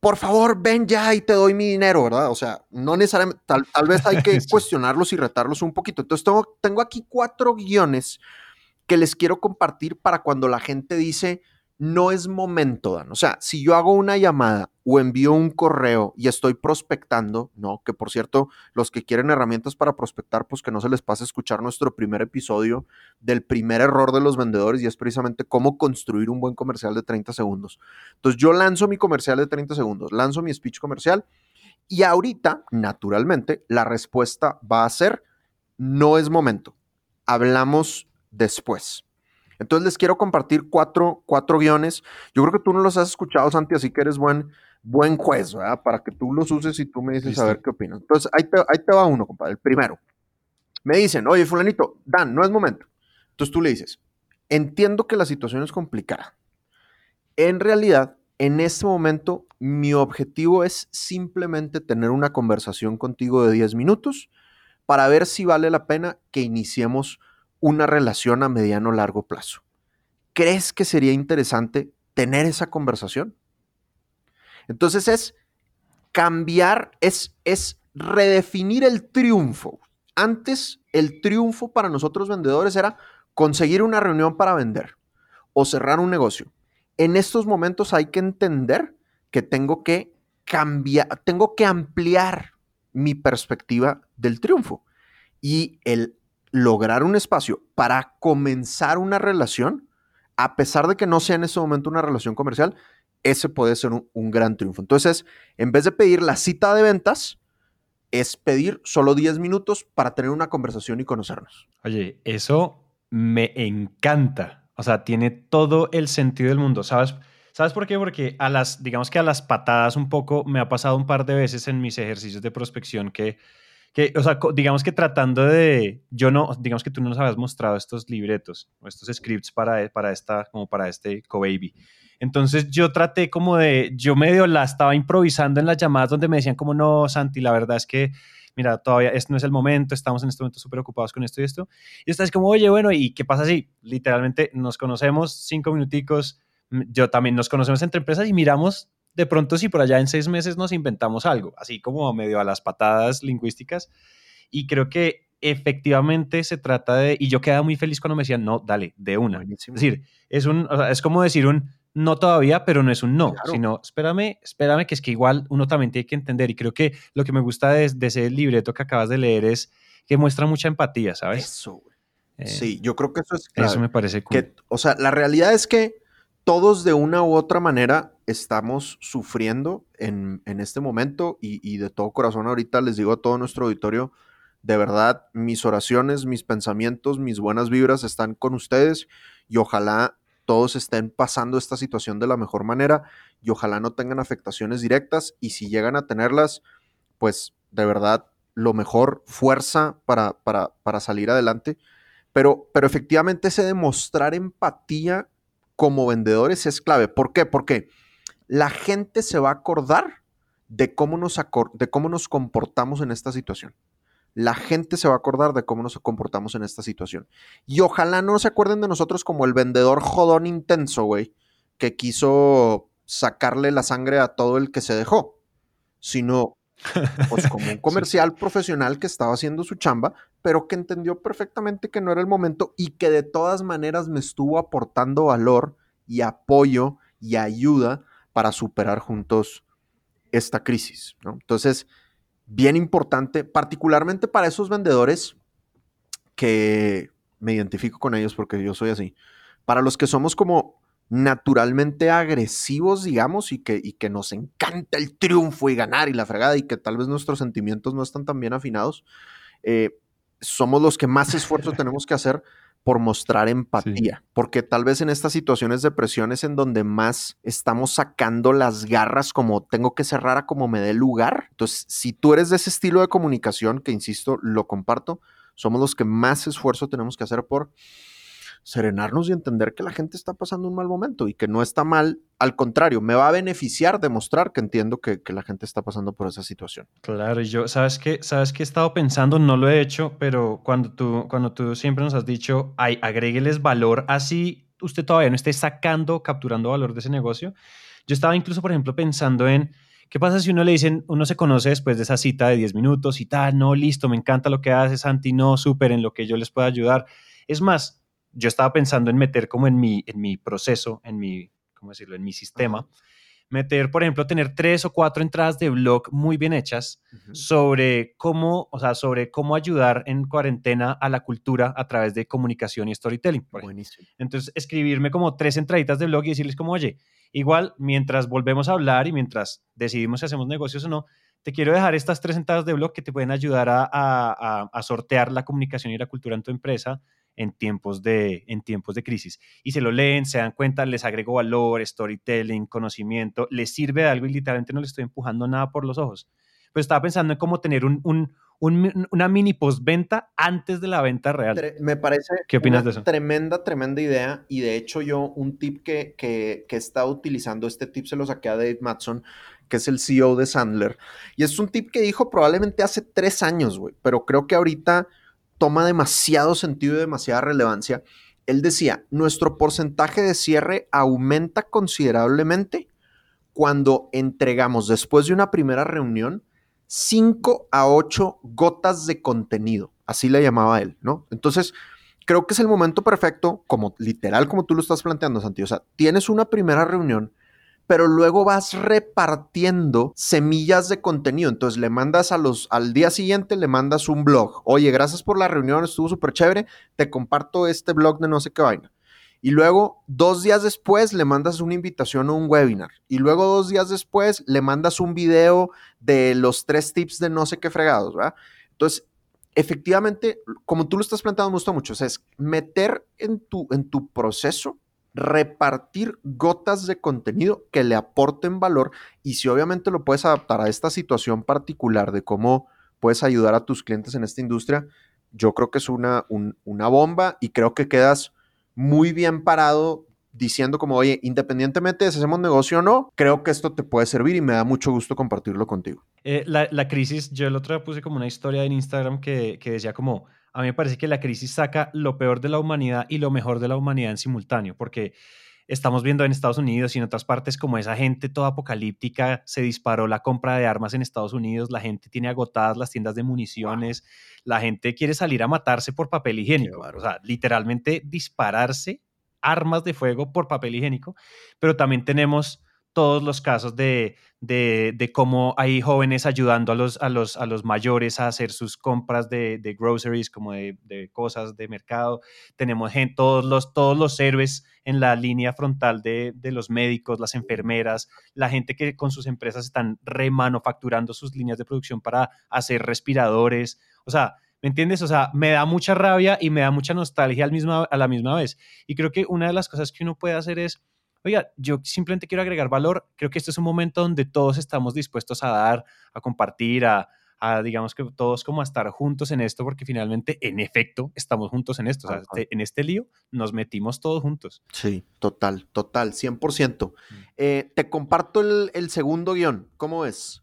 por favor, ven ya y te doy mi dinero, ¿verdad? O sea, no necesariamente, tal, vez hay que cuestionarlos y retarlos un poquito. Entonces, tengo, tengo aquí cuatro guiones que les quiero compartir para cuando la gente dice, no es momento, Dan. O sea, si yo hago una llamada o envío un correo y estoy prospectando, ¿no? Que por cierto, los que quieren herramientas para prospectar, pues que no se les pase escuchar nuestro primer episodio del primer error de los vendedores y es precisamente cómo construir un buen comercial de 30 segundos. Entonces yo lanzo mi comercial de 30 segundos, lanzo mi speech comercial y ahorita, naturalmente, la respuesta va a ser, no es momento, hablamos después. Entonces les quiero compartir cuatro, cuatro guiones. Yo creo que tú no los has escuchado, Santi, así que eres buen, buen juez, ¿verdad? Para que tú los uses y tú me dices a ver qué opinas. Entonces ahí te, ahí te va uno, compadre. El primero. Me dicen, oye, fulanito, Dan, no es momento. Entonces tú le dices, entiendo que la situación es complicada. En realidad, en este momento, mi objetivo es simplemente tener una conversación contigo de 10 minutos para ver si vale la pena que iniciemos una relación a mediano o largo plazo. ¿Crees que sería interesante tener esa conversación? Entonces es cambiar, es, es redefinir el triunfo. Antes el triunfo para nosotros vendedores era conseguir una reunión para vender o cerrar un negocio. En estos momentos hay que entender que tengo que cambiar, tengo que ampliar mi perspectiva del triunfo. Y el lograr un espacio para comenzar una relación, a pesar de que no sea en ese momento una relación comercial, ese puede ser un, gran triunfo. Entonces, en vez de pedir la cita de ventas, es pedir solo 10 minutos para tener una conversación y conocernos. Oye, eso me encanta. O sea, tiene todo el sentido del mundo. ¿Sabes? ¿Sabes por qué? Porque a las, digamos que a las patadas un poco me ha pasado un par de veces en mis ejercicios de prospección que que, o sea, digamos que tratando de, yo no, digamos que tú no nos habías mostrado estos libretos o estos scripts para, para esta, como para este co-baby. Entonces yo traté como de, yo medio la estaba improvisando en las llamadas donde me decían como, no, Santi, la verdad es que, mira, todavía este no es el momento, estamos en este momento súper ocupados con esto y esto. Y estás como, oye, bueno, ¿y qué pasa si literalmente nos conocemos cinco minuticos? Yo también nos conocemos entre empresas y miramos de pronto si por allá en seis meses nos inventamos algo, así como medio a las patadas lingüísticas. Y creo que efectivamente se trata de, y yo quedaba muy feliz cuando me decían, no, dale, de una. Es decir, es, un, es como decir un no todavía, pero no es un no, sino espérame, espérame, que es que igual uno también tiene que entender. Y creo que lo que me gusta de, ese libreto que acabas de leer es que muestra mucha empatía, ¿sabes? Eso, eh, sí, yo creo que eso es Eso me parece Que, o sea, la realidad es que todos de una u otra manera estamos sufriendo en, este momento y, de todo corazón ahorita les digo a todo nuestro auditorio, de verdad, mis oraciones, mis pensamientos, mis buenas vibras están con ustedes y ojalá todos estén pasando esta situación de la mejor manera y ojalá no tengan afectaciones directas y si llegan a tenerlas, pues de verdad, lo mejor, fuerza para, para, para salir adelante. Pero, pero efectivamente ese demostrar empatía como vendedores es clave. ¿Por qué? Porque la gente se va a acordar de cómo nos, de cómo nos comportamos en esta situación. La gente se va a acordar de cómo nos comportamos en esta situación. Y ojalá no se acuerden de nosotros como el vendedor jodón intenso, güey, que quiso sacarle la sangre a todo el que se dejó, sino pues como un comercial profesional que estaba haciendo su chamba, pero que entendió perfectamente que no era el momento y que de todas maneras me estuvo aportando valor y apoyo y ayuda para superar juntos esta crisis. Entonces, bien importante, particularmente para esos vendedores que me identifico con ellos porque yo soy así, para los que somos como naturalmente agresivos, digamos, y que, y que nos encanta el triunfo y ganar y la fregada y que tal vez nuestros sentimientos no están tan bien afinados, eh, somos los que más esfuerzo tenemos que hacer por mostrar empatía, porque tal vez en estas situaciones de presión es en donde más estamos sacando las garras como tengo que cerrar a como me dé lugar. Entonces, si tú eres de ese estilo de comunicación, que insisto, lo comparto, somos los que más esfuerzo tenemos que hacer por serenarnos y entender que la gente está pasando un mal momento y que no está mal. Al contrario, me va a beneficiar demostrar que entiendo que, la gente está pasando por esa situación. Claro, y yo, ¿sabes qué? ¿Sabes qué he estado pensando? No lo he hecho, pero cuando tú, cuando tú siempre nos has dicho, ay, agrégueles valor, así usted todavía no esté sacando, capturando valor de ese negocio. Yo estaba incluso, por ejemplo, pensando en, ¿Qué pasa si uno le dicen, uno se conoce después de esa cita de 10 minutos y tal, no, listo, me encanta lo que haces, Santi, no, súper, en lo que yo les pueda ayudar? Es más, yo estaba pensando en meter como en mi, en mi proceso, en mi, ¿cómo decirlo?, en mi sistema, meter, por ejemplo, tener tres o cuatro entradas de blog muy bien hechas sobre cómo, o sea, sobre cómo ayudar en cuarentena a la cultura a través de comunicación y storytelling. Buenísimo. Entonces, escribirme como tres entraditas de blog y decirles como, oye, igual, mientras volvemos a hablar y mientras decidimos si hacemos negocios o no, te quiero dejar estas tres entradas de blog que te pueden ayudar a, a, a sortear la comunicación y la cultura en tu empresa en tiempos de, en tiempos de crisis. Y se lo leen, se dan cuenta, les agrego valor, storytelling, conocimiento, les sirve de algo y literalmente no le estoy empujando nada por los ojos. Pero estaba pensando en cómo tener un, un, una mini postventa antes de la venta real. Me parece ¿Qué opinas de eso? tremenda, tremenda idea. Y de hecho yo un tip que, que, que estado utilizando, este tip se lo saqué a Dave Matson, que es el CEO de Sandler. Y es un tip que dijo probablemente hace tres años, güey. Pero creo que ahorita toma demasiado sentido y demasiada relevancia. Él decía, nuestro porcentaje de cierre aumenta considerablemente cuando entregamos después de una primera reunión 5 a 8 gotas de contenido, así le llamaba él, ¿no? Entonces, creo que es el momento perfecto, como literal como tú lo estás planteando, Santi, o sea, tienes una primera reunión pero luego vas repartiendo semillas de contenido. Entonces le mandas a los, al día siguiente le mandas un blog. Oye, gracias por la reunión, estuvo súper chévere, te comparto este blog de no sé qué vaina. Y luego, dos días después, le mandas una invitación a un webinar. Y luego, dos días después, le mandas un video de los tres tips de no sé qué fregados, ¿verdad? Entonces, efectivamente, como tú lo estás planteando, me gusta mucho. O sea, es meter en tu, en tu proceso repartir gotas de contenido que le aporten valor y si obviamente lo puedes adaptar a esta situación particular de cómo puedes ayudar a tus clientes en esta industria, yo creo que es una, una bomba y creo que quedas muy bien parado diciendo como, oye, independientemente de si hacemos negocio o no, creo que esto te puede servir y me da mucho gusto compartirlo contigo. Eh, la, crisis, yo el otro día puse como una historia en Instagram que, que decía como, a mí me parece que la crisis saca lo peor de la humanidad y lo mejor de la humanidad en simultáneo, porque estamos viendo en Estados Unidos y en otras partes como esa gente toda apocalíptica, se disparó la compra de armas en Estados Unidos, la gente tiene agotadas las tiendas de municiones, la gente quiere salir a matarse por papel higiénico, o sea, literalmente dispararse armas de fuego por papel higiénico, pero también tenemos todos los casos de, de, cómo hay jóvenes ayudando a los, a, los, a los mayores a hacer sus compras de, de groceries, como de, cosas de mercado. Tenemos gente, todos, los, todos los héroes en la línea frontal de, los médicos, las enfermeras, la gente que con sus empresas están remanufacturando sus líneas de producción para hacer respiradores. O sea, ¿Me entiendes? O sea, me da mucha rabia y me da mucha nostalgia al misma, a la misma vez. Y creo que una de las cosas que uno puede hacer es oiga, yo simplemente quiero agregar valor, creo que este es un momento donde todos estamos dispuestos a dar, a compartir, a, a, digamos que todos como a estar juntos en esto, porque finalmente, en efecto, estamos juntos en esto. O sea, este, en este lío nos metimos todos juntos. Sí, total, total, 100%. Mm. Eh, te comparto el, segundo guion. ¿Cómo es?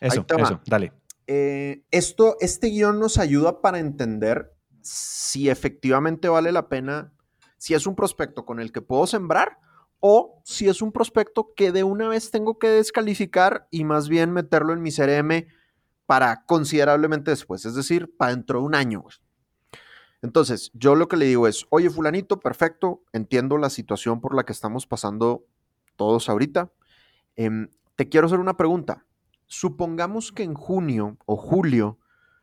Eso, eso, dale. Eh, esto, este guion nos ayuda para entender si efectivamente vale la pena, si es un prospecto con el que puedo sembrar o si es un prospecto que de una vez tengo que descalificar y más bien meterlo en mi CRM para considerablemente después, es decir, para dentro de un año. Entonces, yo lo que le digo es, oye, fulanito, perfecto, entiendo la situación por la que estamos pasando todos ahorita. Em, te quiero hacer una pregunta. Supongamos que en junio o julio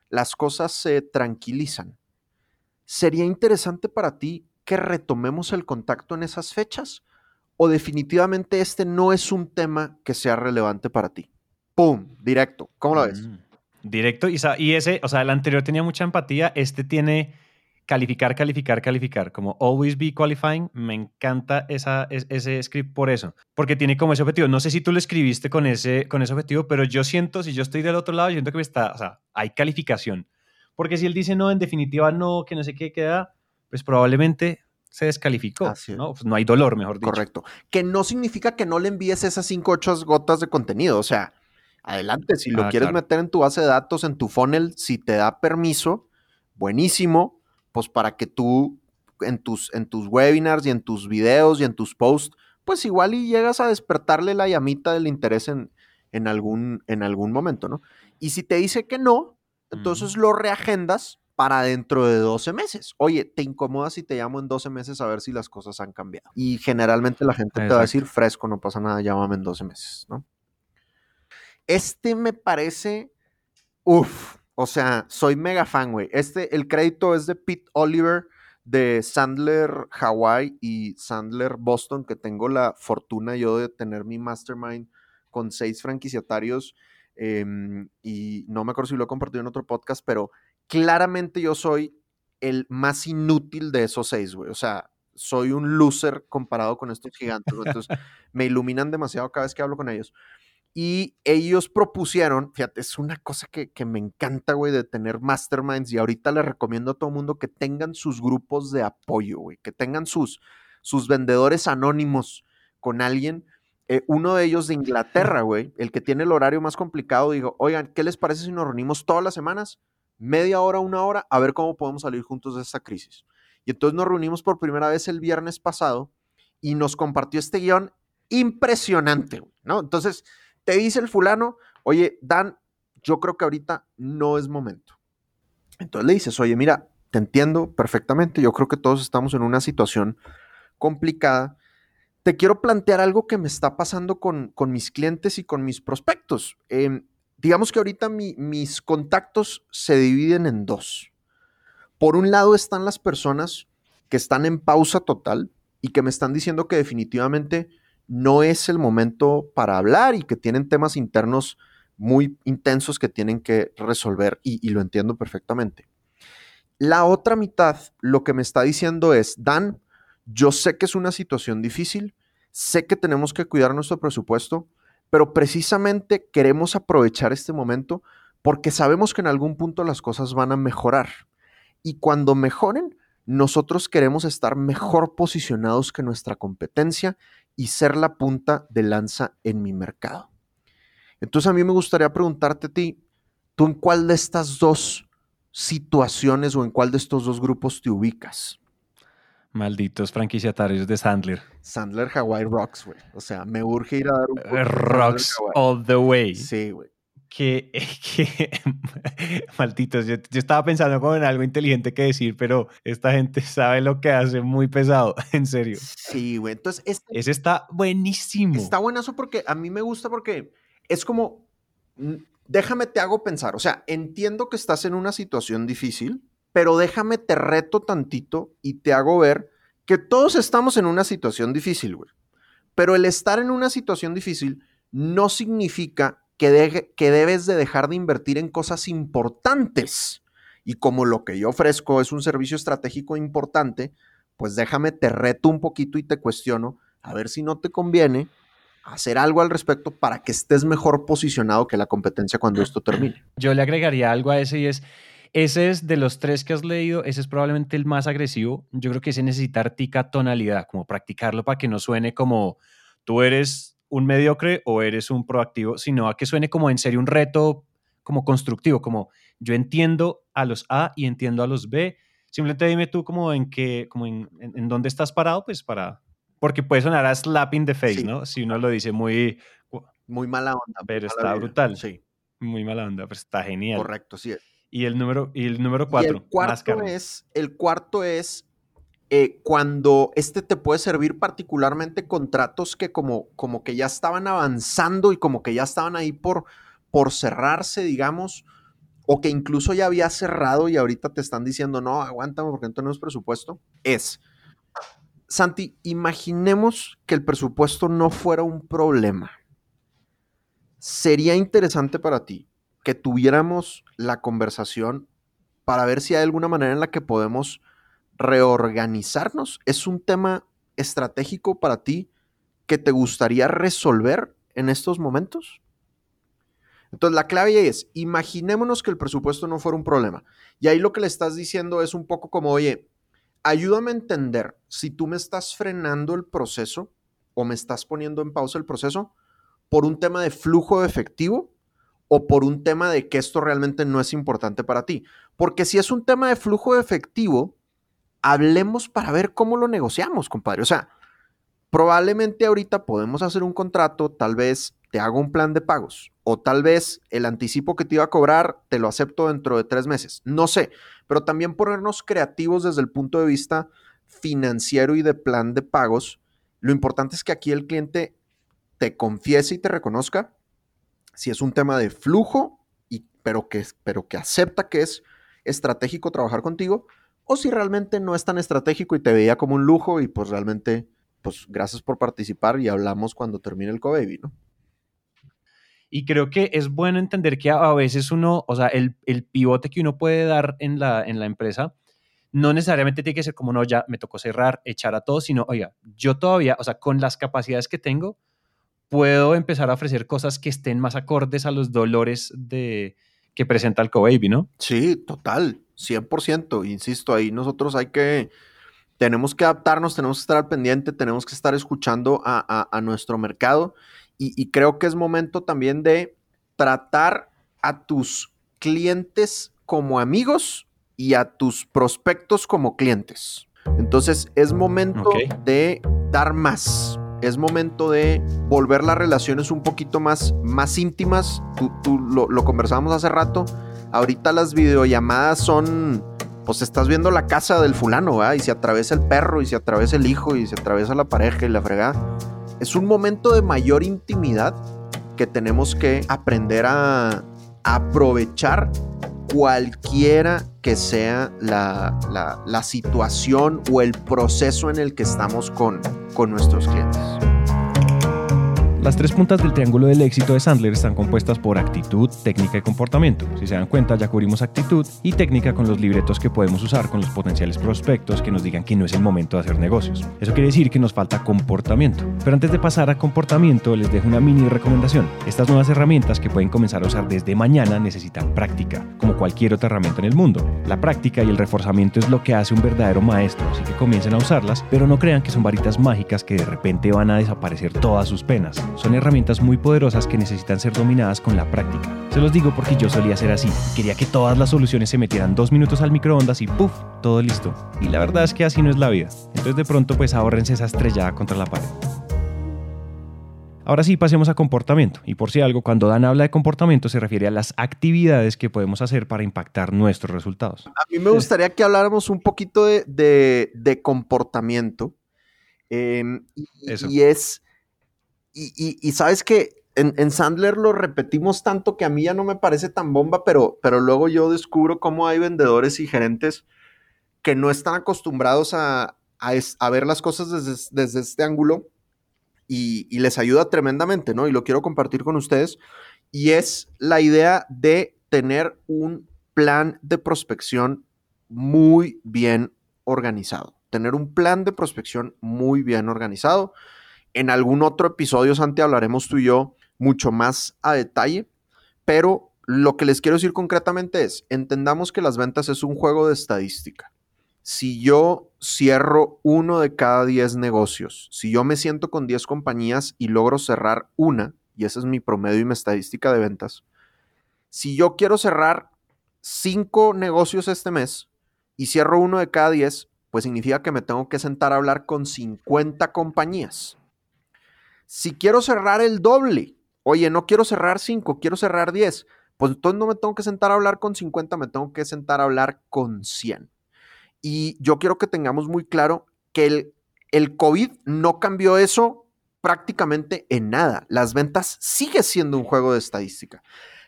las cosas se tranquilizan. ¿Sería interesante para ti que retomemos el contacto en esas fechas? ¿O definitivamente este no es un tema que sea relevante para ti? ¡Pum! Directo. ¿Cómo lo ves? Mm, directo. Y, ese, o sea, el anterior tenía mucha empatía. Este tiene calificar, calificar, calificar, como always be qualifying, me encanta esa, ese script por eso, porque tiene como ese objetivo. No sé si tú lo escribiste con ese, con ese objetivo, pero yo siento, si yo estoy del otro lado, yo siento que me está, o sea, hay calificación. Porque si él dice no, en definitiva no, que no sé qué queda, pues probablemente se descalificó. ¿no? Pues no hay dolor, mejor dicho. Correcto. Que no significa que no le envíes esas 5 8 gotas de contenido. O sea, adelante, si lo ah, quieres meter en tu base de datos, en tu funnel, si te da permiso, buenísimo pues para que tú en tus, en tus webinars y en tus videos y en tus posts, pues igual y llegas a despertarle la llamita del interés en, en, algún, en algún momento, ¿no? Y si te dice que no, entonces lo reagendas para dentro de 12 meses. Oye, ¿te incomoda si te llamo en 12 meses a ver si las cosas han cambiado? Y generalmente la gente te va a decir, fresco, no pasa nada, llámame en 12 meses, ¿no? Este me parece, uff, o sea, soy mega fan, güey. Este, el crédito es de Pete Oliver de Sandler Hawaii y Sandler Boston, que tengo la fortuna yo de tener mi mastermind con seis franquiciatarios. Em, y no me acuerdo si lo he compartido en otro podcast, pero claramente yo soy el más inútil de esos seis, güey. O sea, soy un loser comparado con estos gigantes. Entonces, me iluminan demasiado cada vez que hablo con ellos. Y ellos propusieron, fíjate, es una cosa que, me encanta, güey, de tener masterminds. Y ahorita les recomiendo a todo el mundo que tengan sus grupos de apoyo, güey, que tengan sus, sus vendedores anónimos con alguien. Eh, uno de ellos de Inglaterra, güey, el que tiene el horario más complicado, digo, oigan, ¿qué les parece si nos reunimos todas las semanas? Media hora, una hora, a ver cómo podemos salir juntos de esta crisis. Y entonces nos reunimos por primera vez el viernes pasado y nos compartió este guion impresionante, ¿no? Entonces, te dice el fulano, oye, Dan, yo creo que ahorita no es momento. Entonces le dices, oye, mira, te entiendo perfectamente, yo creo que todos estamos en una situación complicada. Te quiero plantear algo que me está pasando con, mis clientes y con mis prospectos. Em, digamos que ahorita mis contactos se dividen en dos. Por un lado están las personas que están en pausa total y que me están diciendo que definitivamente no es el momento para hablar y que tienen temas internos muy intensos que tienen que resolver y, lo entiendo perfectamente. La otra mitad lo que me está diciendo es, Dan, yo sé que es una situación difícil, sé que tenemos que cuidar nuestro presupuesto, pero precisamente queremos aprovechar este momento porque sabemos que en algún punto las cosas van a mejorar. Y cuando mejoren, nosotros queremos estar mejor posicionados que nuestra competencia y ser la punta de lanza en mi mercado. Entonces a mí me gustaría preguntarte a ti, ¿tú en cuál de estas dos situaciones o en cuál de estos dos grupos te ubicas? Malditos franquiciatarios de Sandler. Sandler Hawaii Rocks, güey. O sea, me urge ir a dar un... Eh, rocks all the way. Sí, güey que, que malditos, yo, estaba pensando como en algo inteligente que decir, pero esta gente sabe lo que hace muy pesado, en serio. Sí, güey. Entonces, este, ese está buenísimo. Está buenazo porque a mí me gusta porque es como, mm, déjame te hago pensar, o sea, entiendo que estás en una situación difícil, pero déjame te reto tantito y te hago ver que todos estamos en una situación difícil, güey. Pero el estar en una situación difícil no significa que, debes de dejar de invertir en cosas importantes. Y como lo que yo ofrezco es un servicio estratégico importante, pues déjame, te reto un poquito y te cuestiono, a ver si no te conviene hacer algo al respecto para que estés mejor posicionado que la competencia cuando esto termine. Yo le agregaría algo a ese y es, ese es de los tres que has leído, ese es probablemente el más agresivo. Yo creo que ese necesita artica tonalidad, como practicarlo para que no suene como tú eres un mediocre o eres un proactivo, sino a que suene como en serio un reto como constructivo, como yo entiendo a los A y entiendo a los B. Simplemente dime tú como en qué, como en, en, dónde estás parado, pues para, porque puede sonar a slapping the face, ¿no? Si uno lo dice muy... Muy mala onda. Pero está brutal. Sí. Muy mala onda, pero está genial. Correcto, sí. Y el número, y el número cuatro. el cuarto es, el cuarto es eh, cuando este te puede servir particularmente contratos que como, como que ya estaban avanzando y como que ya estaban ahí por, por cerrarse, digamos, o que incluso ya había cerrado y ahorita te están diciendo, no, aguántame porque no tenemos presupuesto, es, Santi, imaginemos que el presupuesto no fuera un problema. Sería interesante para ti que tuviéramos la conversación para ver si hay alguna manera en la que podemos reorganizarnos. ¿Es un tema estratégico para ti que te gustaría resolver en estos momentos? Entonces, la clave es, imaginémonos que el presupuesto no fuera un problema. Y ahí lo que le estás diciendo es un poco como, oye, ayúdame a entender si tú me estás frenando el proceso o me estás poniendo en pausa el proceso por un tema de flujo de efectivo o por un tema de que esto realmente no es importante para ti. Porque si es un tema de flujo de efectivo, hablemos para ver cómo lo negociamos, compadre. O sea, probablemente ahorita podemos hacer un contrato, tal vez te hago un plan de pagos o tal vez el anticipo que te iba a cobrar te lo acepto dentro de tres meses. No sé, pero también ponernos creativos desde el punto de vista financiero y de plan de pagos. Lo importante es que aquí el cliente te confiese y te reconozca si es un tema de flujo, y, pero, que, pero que acepta que es estratégico trabajar contigo, o si realmente no es tan estratégico y te veía como un lujo y pues realmente, pues gracias por participar y hablamos cuando termine el co-baby, ¿no? Y creo que es bueno entender que a veces uno, o sea, el, el, pivote que uno puede dar en la, en la empresa, no necesariamente tiene que ser como, no, ya me tocó cerrar, echar a todos, sino, oiga, yo todavía, o sea, con las capacidades que tengo, puedo empezar a ofrecer cosas que estén más acordes a los dolores de, que presenta el co-baby, ¿no? Sí, total, 100%. Insisto, ahí nosotros hay que, tenemos que adaptarnos, tenemos que estar al pendiente, tenemos que estar escuchando a, a, a nuestro mercado y, creo que es momento también de tratar a tus clientes como amigos y a tus prospectos como clientes. Entonces es momento de dar más. Es momento de volver las relaciones un poquito más, más íntimas. Tú, lo, lo, conversábamos hace rato. Ahorita las videollamadas son, pues estás viendo la casa del fulano, ¿verdad? Y se atraviesa el perro, y se atraviesa el hijo, y se atraviesa la pareja y la fregada es un momento de mayor intimidad que tenemos que aprender a aprovechar cualquiera que sea la, la, situación o el proceso en el que estamos con, con nuestros clientes. Las tres puntas del triángulo del éxito de Sandler están compuestas por actitud, técnica y comportamiento. Si se dan cuenta, ya cubrimos actitud y técnica con los libretos que podemos usar con los potenciales prospectos que nos digan que no es el momento de hacer negocios. Eso quiere decir que nos falta comportamiento. Pero antes de pasar a comportamiento, les dejo una mini recomendación. Estas nuevas herramientas que pueden comenzar a usar desde mañana necesitan práctica, como cualquier otra herramienta en el mundo. La práctica y el reforzamiento es lo que hace un verdadero maestro, así que comiencen a usarlas, pero no crean que son varitas mágicas que de repente van a desaparecer todas sus penas son herramientas muy poderosas que necesitan ser dominadas con la práctica. Se los digo porque yo solía ser así. Quería que todas las soluciones se metieran dos minutos al microondas y ¡puf! Todo listo. Y la verdad es que así no es la vida. Entonces de pronto pues ahorrense esa estrellada contra la pared. Ahora sí, pasemos a comportamiento. Y por si algo, cuando Dan habla de comportamiento, se refiere a las actividades que podemos hacer para impactar nuestros resultados. A mí me gustaría que habláramos un poquito de, comportamiento. Em, y, es y, sabes que en, Sandler lo repetimos tanto que a mí ya no me parece tan bomba, pero, pero luego yo descubro cómo hay vendedores y gerentes que no están acostumbrados a, ver las cosas desde, este ángulo y, les ayuda tremendamente, ¿no? Y lo quiero compartir con ustedes. Y es la idea de tener un plan de prospección muy bien organizado. Tener un plan de prospección muy bien organizado En algún otro episodio, Santi, hablaremos tú y yo mucho más a detalle, pero lo que les quiero decir concretamente es, entendamos que las ventas es un juego de estadística. Si yo cierro uno de cada 10 negocios, si yo me siento con 10 compañías y logro cerrar una, y ese es mi promedio y mi estadística de ventas, si yo quiero cerrar 5 negocios este mes y cierro uno de cada 10, pues significa que me tengo que sentar a hablar con 50 compañías. Si quiero cerrar el doble, oye, no quiero cerrar 5, quiero cerrar 10, pues entonces no me tengo que sentar a hablar con 50, me tengo que sentar a hablar con 100. Y yo quiero que tengamos muy claro que el, el COVID no cambió eso prácticamente en nada. Las ventas sigue siendo un juego de estadística.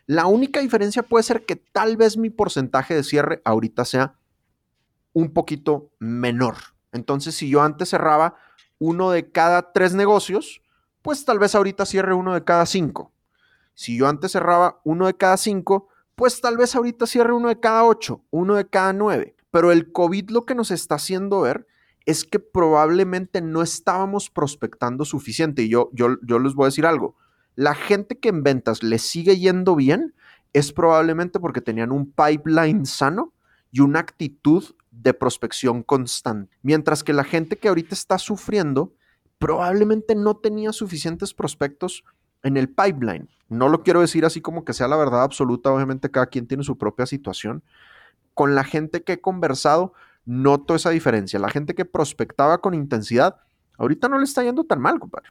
La única diferencia puede ser que tal vez mi porcentaje de cierre ahorita sea un poquito menor. Entonces, si yo antes cerraba uno de cada tres negocios, pues tal vez ahorita cierre uno de cada cinco. Si yo antes cerraba uno de cada cinco, pues tal vez ahorita cierre uno de cada ocho, uno de cada nueve. Pero el COVID lo que nos está haciendo ver es que probablemente no estábamos prospectando suficiente. Y yo, yo, yo les voy a decir algo. La gente que en ventas le sigue yendo bien es probablemente porque tenían un pipeline sano y una actitud de prospección constante. Mientras que la gente que ahorita está sufriendo probablemente no tenía suficientes prospectos en el pipeline. No lo quiero decir así como que sea la verdad absoluta, obviamente cada quien tiene su propia situación. Con la gente que he conversado, noto esa diferencia. La gente que prospectaba con intensidad, ahorita no le está yendo tan mal, compadre.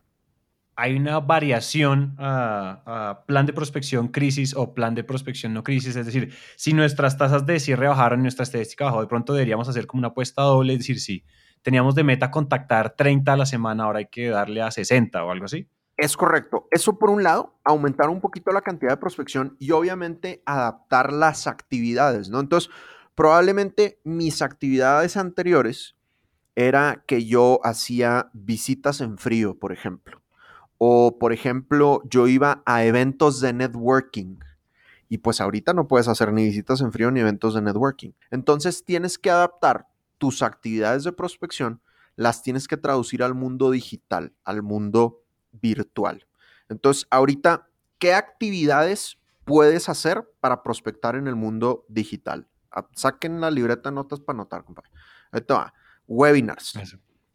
Hay una variación a, plan de prospección crisis o plan de prospección no crisis. Es decir, si nuestras tasas de cierre bajaron, nuestra estadística bajó, de pronto deberíamos hacer como una apuesta doble, es decir, si teníamos de meta contactar 30 a la semana, ahora hay que darle a 60 o algo así. Es correcto. Eso por un lado, aumentar un poquito la cantidad de prospección y obviamente adaptar las actividades, ¿no? Entonces, probablemente mis actividades anteriores era que yo hacía visitas en frío, por ejemplo. O, por ejemplo, yo iba a eventos de networking. Y pues ahorita no puedes hacer ni visitas en frío ni eventos de networking. Entonces tienes que adaptar tus actividades de prospección, las tienes que traducir al mundo digital, al mundo virtual. Entonces, ahorita, ¿qué actividades puedes hacer para prospectar en el mundo digital? Ah, saquen la libreta de notas para anotar, compadre. Va. Webinars.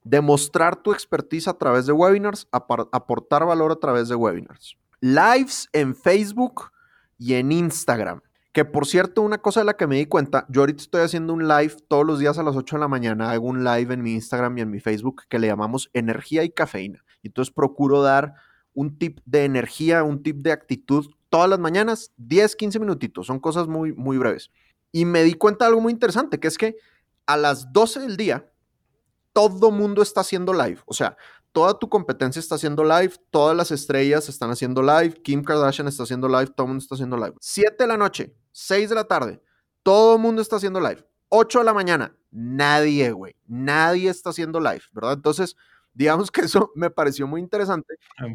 Demostrar tu expertise a través de webinars, aportar valor a través de webinars. Lives en Facebook y en Instagram. Que por cierto, una cosa de la que me di cuenta, yo ahorita estoy haciendo un live todos los días a las 8 de la mañana, hago un live en mi Instagram y en mi Facebook que le llamamos energía y cafeína. Entonces procuro dar un tip de energía, un tip de actitud todas las mañanas, 10, 15 minutitos, son cosas muy, muy breves. Y me di cuenta de algo muy interesante, que es que a las 12 del día, todo mundo está haciendo live. O sea, toda tu competencia está haciendo live, todas las estrellas están haciendo live, Kim Kardashian está haciendo live, todo el mundo está haciendo live. 7 de la noche, 6 de la tarde, todo el mundo está haciendo live. 8 de la mañana, nadie, güey, nadie está haciendo live, ¿verdad? Entonces, digamos que eso me pareció muy interesante ah,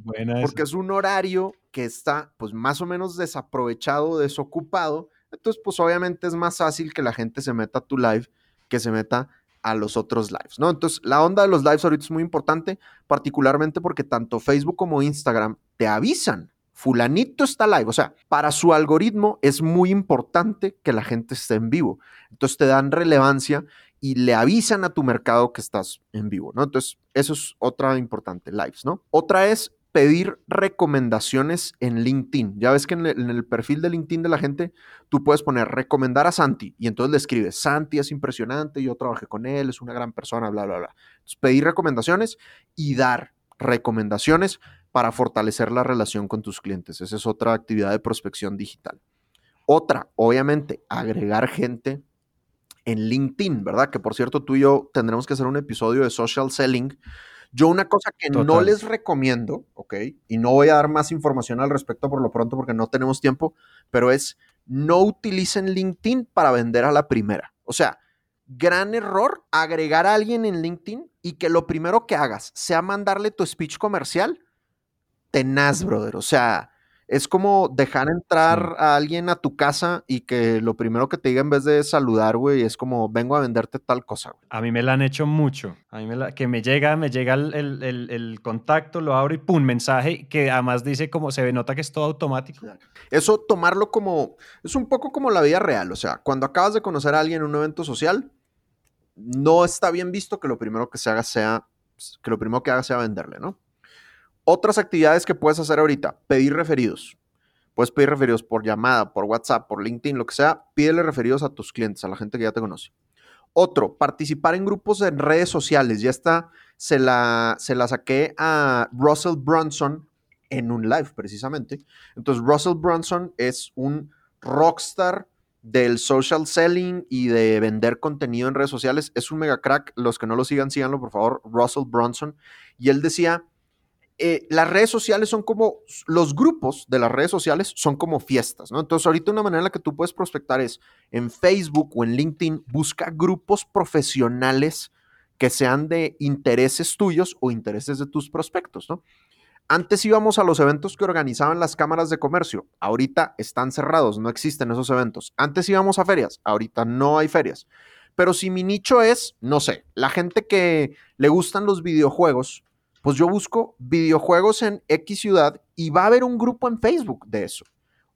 porque es un horario que está pues más o menos desaprovechado, desocupado. Entonces, pues obviamente es más fácil que la gente se meta a tu live que se meta a los otros lives, ¿no? Entonces, la onda de los lives ahorita es muy importante, particularmente porque tanto Facebook como Instagram te avisan fulanito está live. O sea, para su algoritmo es muy importante que la gente esté en vivo. Entonces te dan relevancia y le avisan a tu mercado que estás en vivo, ¿no? Entonces, eso es otra importante, lives, ¿no? Otra es pedir recomendaciones en LinkedIn. Ya ves que en el, perfil de LinkedIn de la gente tú puedes poner recomendar a Santi y entonces le escribes, Santi es impresionante, yo trabajé con él, es una gran persona, bla, bla, bla. Entonces, pedir recomendaciones y dar recomendaciones para fortalecer la relación con tus clientes. Esa es otra actividad de prospección digital. Otra, obviamente, agregar gente en LinkedIn, ¿verdad? Que por cierto, tú y yo tendremos que hacer un episodio de social selling. Yo una cosa que no les recomiendo, ¿ok? Y no voy a dar más información al respecto por lo pronto porque no tenemos tiempo, pero es no utilicen LinkedIn para vender a la primera. O sea, gran error agregar a alguien en LinkedIn y que lo primero que hagas sea mandarle tu speech comercial tenaz, brother. O sea, es como dejar entrar a alguien a tu casa y que lo primero que te diga en vez de saludar, güey, es como vengo a venderte tal cosa. Güey. A mí me la han hecho mucho. A mí me la, que me llega, me llega el, el, el, contacto, lo abro y pum, mensaje que además dice como se ve, nota que es todo automático. Eso tomarlo como, es un poco como la vida real. O sea, cuando acabas de conocer a alguien en un evento social, no está bien visto que lo primero que se haga sea, que lo primero que haga sea venderle, ¿no? Otras actividades que puedes hacer ahorita, pedir referidos. Puedes pedir referidos por llamada, por WhatsApp, por LinkedIn, lo que sea. Pídele referidos a tus clientes, a la gente que ya te conoce. Otro, participar en grupos en redes sociales. Ya está, se la, se la saqué a Russell Brunson en un live precisamente. Entonces, Russell Brunson es un rockstar del social selling y de vender contenido en redes sociales. Es un mega crack. Los que no lo sigan, síganlo, por favor. Russell Brunson. Y él decía eh, las redes sociales son como, los grupos de las redes sociales son como fiestas, ¿no? Entonces, ahorita una manera en la que tú puedes prospectar es en Facebook o en LinkedIn, busca grupos profesionales que sean de intereses tuyos o intereses de tus prospectos, ¿no? Antes íbamos a los eventos que organizaban las cámaras de comercio. Ahorita están cerrados, no existen esos eventos. Antes íbamos a ferias, ahorita no hay ferias. Pero si mi nicho es, no sé, la gente que le gustan los videojuegos, pues yo busco videojuegos en X ciudad y va a haber un grupo en Facebook de eso.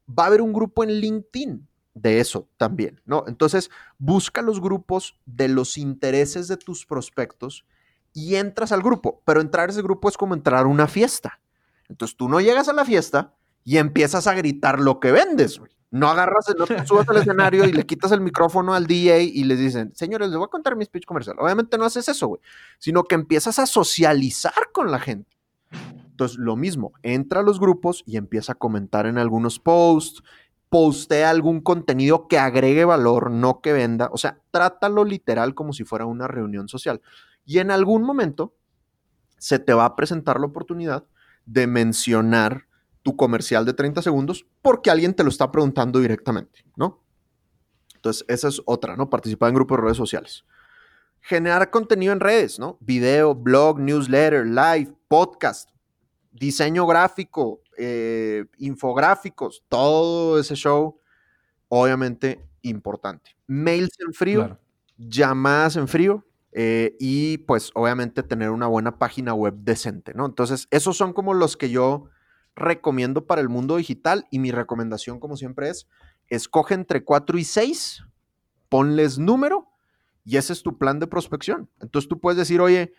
Va a haber un grupo en LinkedIn de eso también, ¿no? Entonces, busca los grupos de los intereses de tus prospectos y entras al grupo, pero entrar a ese grupo es como entrar a una fiesta. Entonces, tú no llegas a la fiesta y empiezas a gritar lo que vendes, güey. No agarras, no te subas al escenario y le quitas el micrófono al DJ y les dicen, señores, les voy a contar mi speech comercial. Obviamente no haces eso, güey, sino que empiezas a socializar con la gente. Entonces, lo mismo, entra a los grupos y empieza a comentar en algunos posts, postea algún contenido que agregue valor, no que venda. O sea, trátalo literal como si fuera una reunión social. Y en algún momento se te va a presentar la oportunidad de mencionar tu comercial de 30 segundos porque alguien te lo está preguntando directamente, ¿no? Entonces, esa es otra, ¿no? Participar en grupos de redes sociales. Generar contenido en redes, ¿no? Video, blog, newsletter, live, podcast, diseño gráfico, eh, infográficos, todo ese show, obviamente importante. Mails en frío, llamadas en frío, eh, y pues obviamente tener una buena página web decente, ¿no? Entonces, esos son como los que yo recomiendo para el mundo digital y mi recomendación como siempre es, escoge entre 4 y 6, ponles número y ese es tu plan de prospección. Entonces tú puedes decir, oye,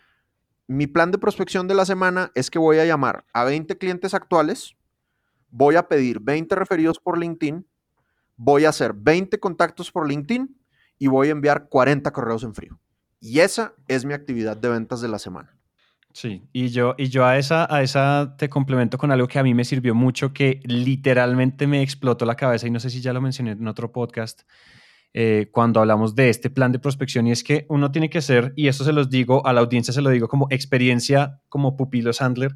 mi plan de prospección de la semana es que voy a llamar a 20 clientes actuales, voy a pedir 20 referidos por LinkedIn, voy a hacer 20 contactos por LinkedIn y voy a enviar 40 correos en frío. Y esa es mi actividad de ventas de la semana. Sí, y yo, y yo a, esa, a esa te complemento con algo que a mí me sirvió mucho, que literalmente me explotó la cabeza, y no sé si ya lo mencioné en otro podcast, eh, cuando hablamos de este plan de prospección, y es que uno tiene que ser, y eso se los digo a la audiencia, se lo digo como experiencia, como pupilo Sandler,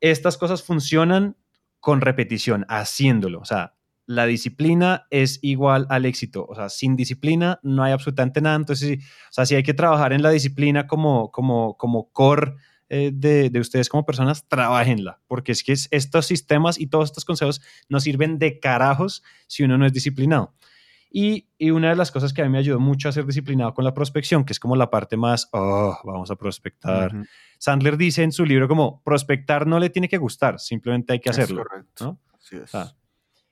estas cosas funcionan con repetición, haciéndolo, o sea, la disciplina es igual al éxito. O sea, sin disciplina no hay absolutamente nada. Entonces, o sea, si hay que trabajar en la disciplina como, como, como core eh, de, ustedes como personas, trabajenla, porque es que estos sistemas y todos estos consejos no sirven de carajos si uno no es disciplinado. Y, una de las cosas que a mí me ayudó mucho a ser disciplinado con la prospección, que es como la parte más, oh, vamos a prospectar. Sandler dice en su libro como, prospectar no le tiene que gustar, simplemente hay que hacerlo. correcto.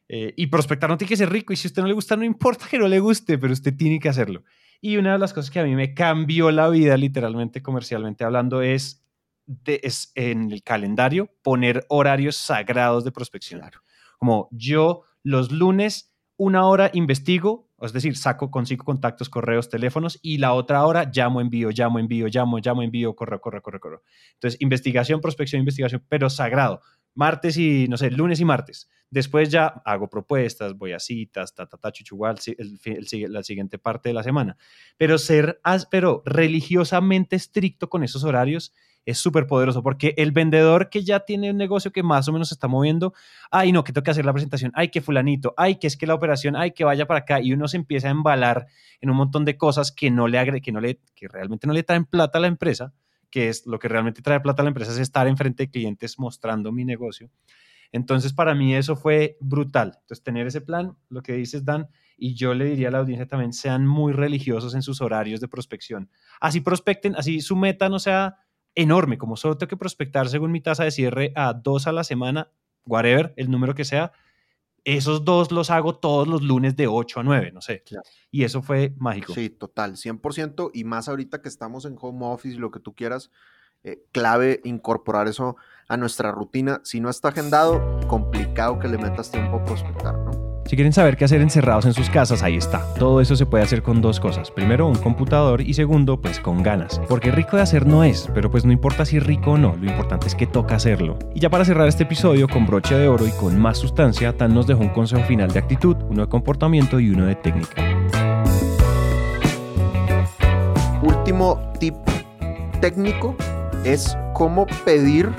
Eh, y prospectar no tiene que ser rico, y si a usted no le gusta, no importa que no le guste, pero usted tiene que hacerlo. Y una de las cosas que a mí me cambió la vida, literalmente, comercialmente hablando, es es en el calendario poner horarios sagrados de prospección. Como yo los lunes una hora investigo, es decir, saco, consigo contactos, correos, teléfonos y la otra hora llamo, envío, llamo, envío, llamo, llamo, envío, correo, correo, correo, correo. Entonces, investigación, prospección, investigación, pero sagrado. Martes y, no sé, lunes y martes. Después ya hago propuestas, voy a citas, ta, ta, ta, chuchugal, la siguiente parte de la semana. Pero ser, pero religiosamente estricto con esos horarios es súper poderoso porque el vendedor que ya tiene un negocio que más o menos se está moviendo, ay, no, que tengo que hacer la presentación, ay, que fulanito, ay, que es que la operación, ay, que vaya para acá y uno se empieza a embalar en un montón de cosas que no le agre que no le que realmente no le traen plata a la empresa, que es lo que realmente trae plata a la empresa es estar enfrente de clientes mostrando mi negocio. Entonces, para mí eso fue brutal. Entonces, tener ese plan, lo que dices, Dan, y yo le diría a la audiencia también, sean muy religiosos en sus horarios de prospección. Así prospecten, así su meta no sea enorme, como solo tengo que prospectar según mi tasa de cierre a dos a la semana, whatever, el número que sea, esos dos los hago todos los lunes de 8 a 9, no sé. Y eso fue mágico. Sí, total, 100%. Y más ahorita que estamos en home office y lo que tú quieras, eh, clave incorporar eso a nuestra rutina. Si no está agendado, complicado que le metas tiempo a prospectar. Si quieren saber qué hacer encerrados en sus casas, ahí está. Todo eso se puede hacer con dos cosas. Primero, un computador y segundo, pues con ganas. Porque rico de hacer no es, pero pues no importa si rico o no, lo importante es que toca hacerlo. Y ya para cerrar este episodio con broche de oro y con más sustancia, Tan nos dejó un consejo final de actitud, uno de comportamiento y uno de técnica. Último tip técnico es cómo pedir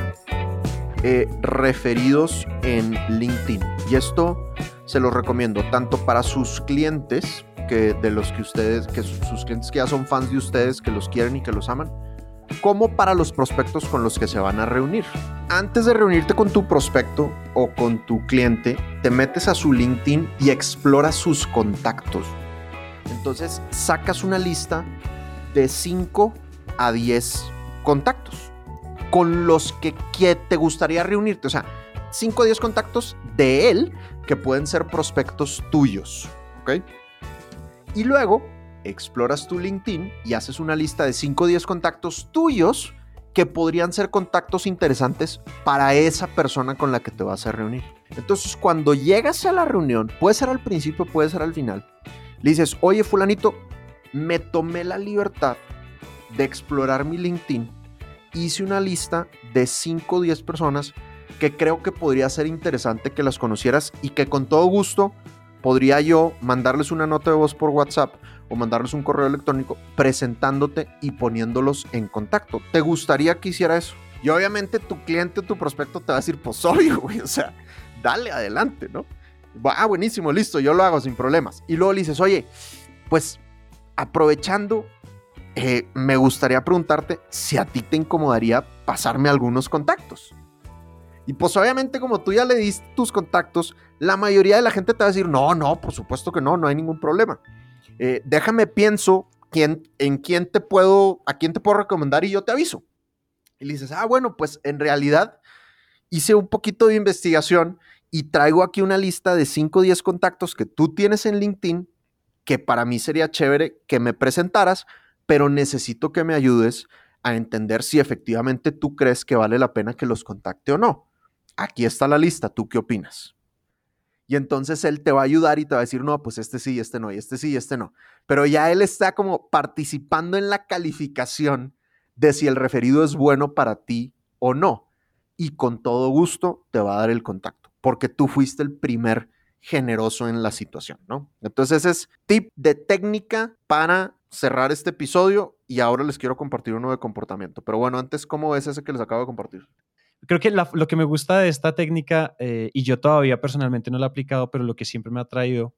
eh, referidos en LinkedIn. Y esto se los recomiendo tanto para sus clientes, que de los que ustedes, que sus clientes que ya son fans de ustedes, que los quieren y que los aman, como para los prospectos con los que se van a reunir. Antes de reunirte con tu prospecto o con tu cliente, te metes a su LinkedIn y exploras sus contactos. Entonces sacas una lista de 5 a 10 contactos con los que, te gustaría reunirte. O sea, 5 o 10 contactos de él que pueden ser prospectos tuyos. ¿Ok? Y luego exploras tu LinkedIn y haces una lista de 5 o 10 contactos tuyos que podrían ser contactos interesantes para esa persona con la que te vas a reunir. Entonces, cuando llegas a la reunión, puede ser al principio, puede ser al final, le dices, oye fulanito, me tomé la libertad de explorar mi LinkedIn, hice una lista de 5 o 10 personas que creo que podría ser interesante que las conocieras y que con todo gusto podría yo mandarles una nota de voz por WhatsApp o mandarles un correo electrónico presentándote y poniéndolos en contacto. ¿Te gustaría que hiciera eso? Y obviamente tu cliente o tu prospecto te va a decir, pues obvio, güey, o sea, dale adelante, ¿no? Ah, buenísimo, listo, yo lo hago sin problemas. Y luego le dices, oye, pues aprovechando, eh, me gustaría preguntarte si a ti te incomodaría pasarme algunos contactos. Y pues obviamente como tú ya le diste tus contactos, la mayoría de la gente te va a decir, no, no, por supuesto que no, no hay ningún problema. Eh, déjame pienso quién, en quién te puedo, a quién te puedo recomendar y yo te aviso. Y le dices, ah, bueno, pues en realidad hice un poquito de investigación y traigo aquí una lista de 5 o 10 contactos que tú tienes en LinkedIn que para mí sería chévere que me presentaras, pero necesito que me ayudes a entender si efectivamente tú crees que vale la pena que los contacte o no aquí está la lista, ¿tú qué opinas? Y entonces él te va a ayudar y te va a decir, no, pues este sí, este no, y este sí, este no. Pero ya él está como participando en la calificación de si el referido es bueno para ti o no. Y con todo gusto te va a dar el contacto, porque tú fuiste el primer generoso en la situación, ¿no? Entonces ese es tip de técnica para cerrar este episodio y ahora les quiero compartir uno de comportamiento. Pero bueno, antes, ¿cómo es ese que les acabo de compartir? Creo que lo que me gusta de esta técnica, eh, y yo todavía personalmente no la he aplicado, pero lo que siempre me ha traído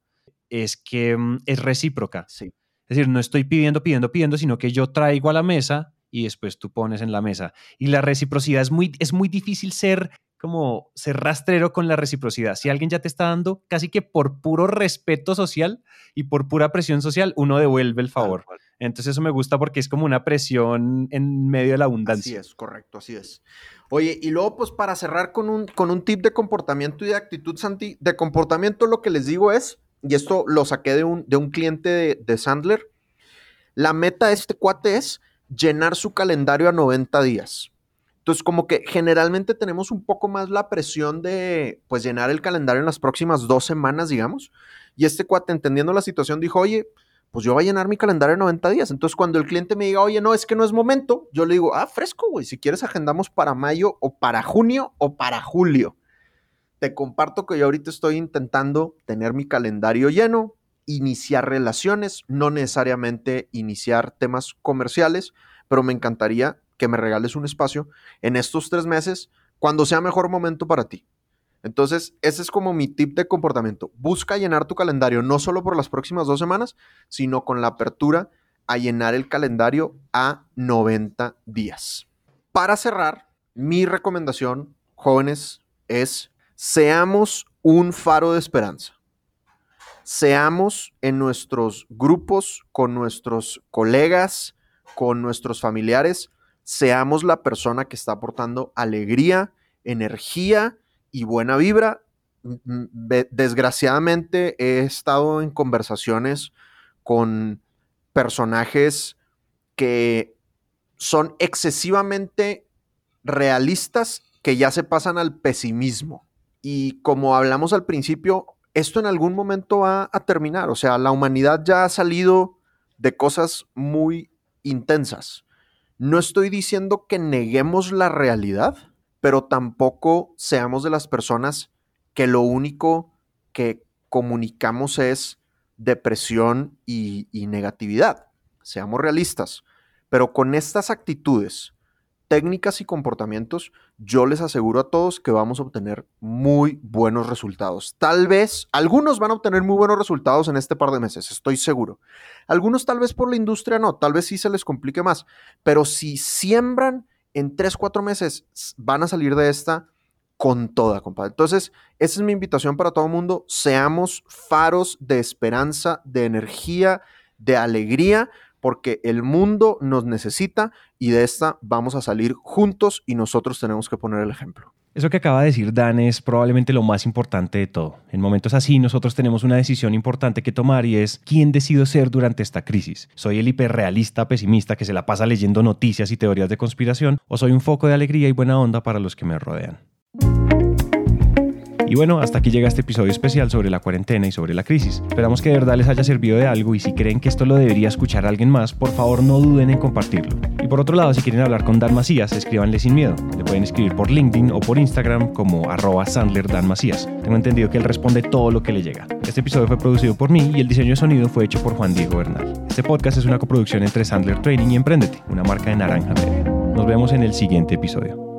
es que mm, es recíproca. Sí. Es decir, no estoy pidiendo, pidiendo, pidiendo, sino que yo traigo a la mesa y después tú pones en la mesa. Y la reciprocidad es muy, es muy difícil ser como ser rastrero con la reciprocidad. Si alguien ya te está dando, casi que por puro respeto social y por pura presión social, uno devuelve el favor. Entonces eso me gusta porque es como una presión en medio de la abundancia. Así es, correcto, así es. Oye, y luego pues para cerrar con un, con un tip de comportamiento y de actitud, Santi, de comportamiento lo que les digo es, y esto lo saqué de un, de un cliente de, de Sandler, la meta de este cuate es llenar su calendario a 90 días. Entonces, como que generalmente tenemos un poco más la presión de, pues, llenar el calendario en las próximas dos semanas, digamos. Y este cuate, entendiendo la situación, dijo, oye, pues yo voy a llenar mi calendario en 90 días. Entonces, cuando el cliente me diga, oye, no, es que no es momento, yo le digo, ah, fresco, güey, si quieres agendamos para mayo o para junio o para julio. Te comparto que yo ahorita estoy intentando tener mi calendario lleno, iniciar relaciones, no necesariamente iniciar temas comerciales, pero me encantaría que me regales un espacio en estos tres meses cuando sea mejor momento para ti. Entonces, ese es como mi tip de comportamiento. Busca llenar tu calendario no solo por las próximas dos semanas, sino con la apertura a llenar el calendario a 90 días. Para cerrar, mi recomendación, jóvenes, es seamos un faro de esperanza. Seamos en nuestros grupos, con nuestros colegas, con nuestros familiares, seamos la persona que está aportando alegría, energía y buena vibra. Desgraciadamente he estado en conversaciones con personajes que son excesivamente realistas que ya se pasan al pesimismo. Y como hablamos al principio, esto en algún momento va a terminar. O sea, la humanidad ya ha salido de cosas muy intensas. No estoy diciendo que neguemos la realidad, pero tampoco seamos de las personas que lo único que comunicamos es depresión y, negatividad. Seamos realistas. Pero con estas actitudes, técnicas y comportamientos, yo les aseguro a todos que vamos a obtener muy buenos resultados. Tal vez, algunos van a obtener muy buenos resultados en este par de meses, estoy seguro. Algunos tal vez por la industria no, tal vez sí se les complique más. Pero si siembran en 3, 4 meses, van a salir de esta con toda, compadre. Entonces, esa es mi invitación para todo el mundo. Seamos faros de esperanza, de energía, de alegría, porque el mundo nos necesita y de esta vamos a salir juntos y nosotros tenemos que poner el ejemplo. Eso que acaba de decir Dan es probablemente lo más importante de todo. En momentos así nosotros tenemos una decisión importante que tomar y es quién decido ser durante esta crisis. ¿Soy el hiperrealista pesimista que se la pasa leyendo noticias y teorías de conspiración o soy un foco de alegría y buena onda para los que me rodean? Y bueno, hasta aquí llega este episodio especial sobre la cuarentena y sobre la crisis. Esperamos que de verdad les haya servido de algo y si creen que esto lo debería escuchar alguien más, por favor no duden en compartirlo. Y por otro lado, si quieren hablar con Dan Macías, escríbanle sin miedo. Le pueden escribir por LinkedIn o por Instagram como arroba Sandler. Tengo entendido que él responde todo lo que le llega. Este episodio fue producido por mí y el diseño de sonido fue hecho por Juan Diego Bernal. Este podcast es una coproducción entre Sandler Training y Emprendete, una marca de Naranja Media. Nos vemos en el siguiente episodio.